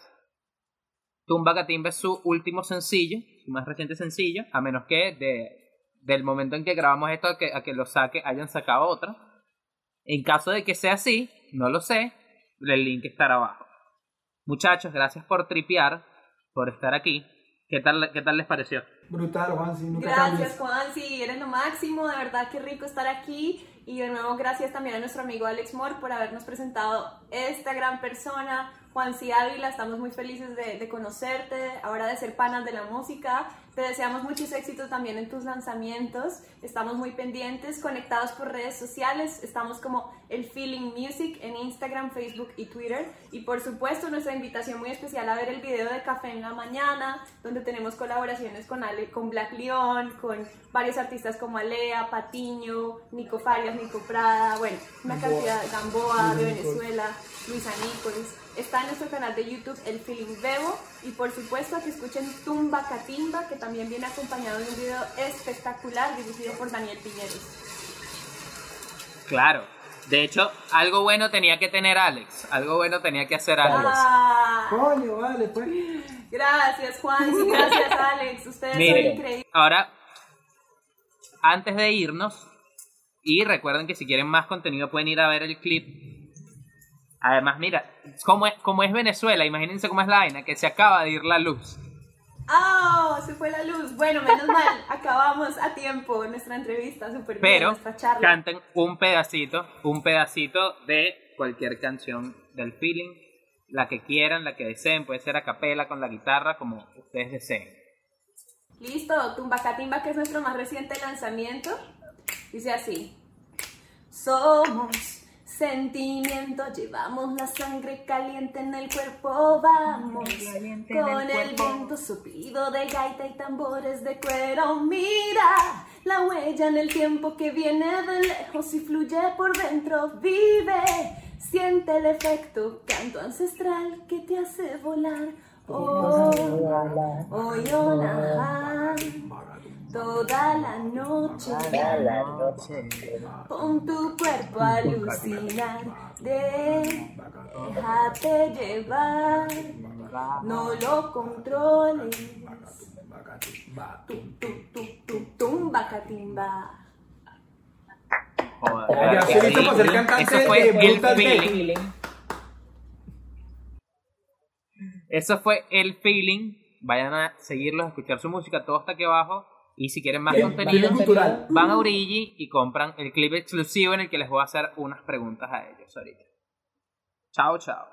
Tumba Catimba es su último sencillo, su más reciente sencillo, a menos que de, del momento en que grabamos esto a que, a que lo saque hayan sacado otro. En caso de que sea así, no lo sé, el link estará abajo. Muchachos, gracias por tripear, por estar aquí. ¿Qué tal, qué tal les pareció? Brutal, Juan, sí, nunca Gracias, cambies. Juan, sí, eres lo máximo, de verdad qué rico estar aquí. Y de nuevo, gracias también a nuestro amigo Alex Moore por habernos presentado esta gran persona. Juan C. Ávila, estamos muy felices de, de conocerte, ahora de ser panas de la música. Te deseamos muchos éxitos también en tus lanzamientos. Estamos muy pendientes, conectados por redes sociales. Estamos como el Feeling Music en Instagram, Facebook y Twitter. Y por supuesto, nuestra invitación muy especial a ver el video de Café en la Mañana, donde tenemos colaboraciones con, Ale, con Black León, con varios artistas como Alea, Patiño, Nico Farias, Nico Prada, bueno, una Gamboa. cantidad de Gamboa, de. Venezuela, Luisa Nichols. Está en nuestro canal de YouTube El Feeling Bebo y por supuesto que escuchen Tumba Catimba que también viene acompañado de un video espectacular dirigido por Daniel Piñeros. Claro. De hecho, algo bueno tenía que tener Alex. Algo bueno tenía que hacer Alex. Ah, Coño, vale, pues. gracias Juan, y gracias Alex, ustedes son increíbles. ahora, antes de irnos, y recuerden que si quieren más contenido pueden ir a ver el clip. Además, mira, como es, como es Venezuela, imagínense cómo es la vaina, que se acaba de ir la luz. ¡Ah! se fue la luz. Bueno, menos mal, acabamos a tiempo nuestra entrevista, bien, Pero nuestra charla. canten un pedacito, un pedacito de cualquier canción del feeling, la que quieran, la que deseen, puede ser a capela con la guitarra, como ustedes deseen. Listo, Tumba Catimba, que es nuestro más reciente lanzamiento, dice así. Somos sentimiento, llevamos la sangre caliente en el cuerpo, vamos con el viento soplido de gaita y tambores de cuero. Mira la huella en el tiempo que viene de lejos y fluye por dentro, vive. Siente el efecto, canto ancestral que te hace volar. Oh, oh, Yonah, toda la noche. Pon tu cuerpo a alucinar, déjate llevar, no lo controles. Tu, tu, tu, tu, tumba catimba. Joder, cantante Eso fue de el Brutal feeling. Feeling. Eso fue el feeling. Vayan a seguirlos, a escuchar su música, todo está aquí abajo. Y si quieren más Bien, contenido, bien van a Origi y compran el clip exclusivo en el que les voy a hacer unas preguntas a ellos ahorita. Chao, chao.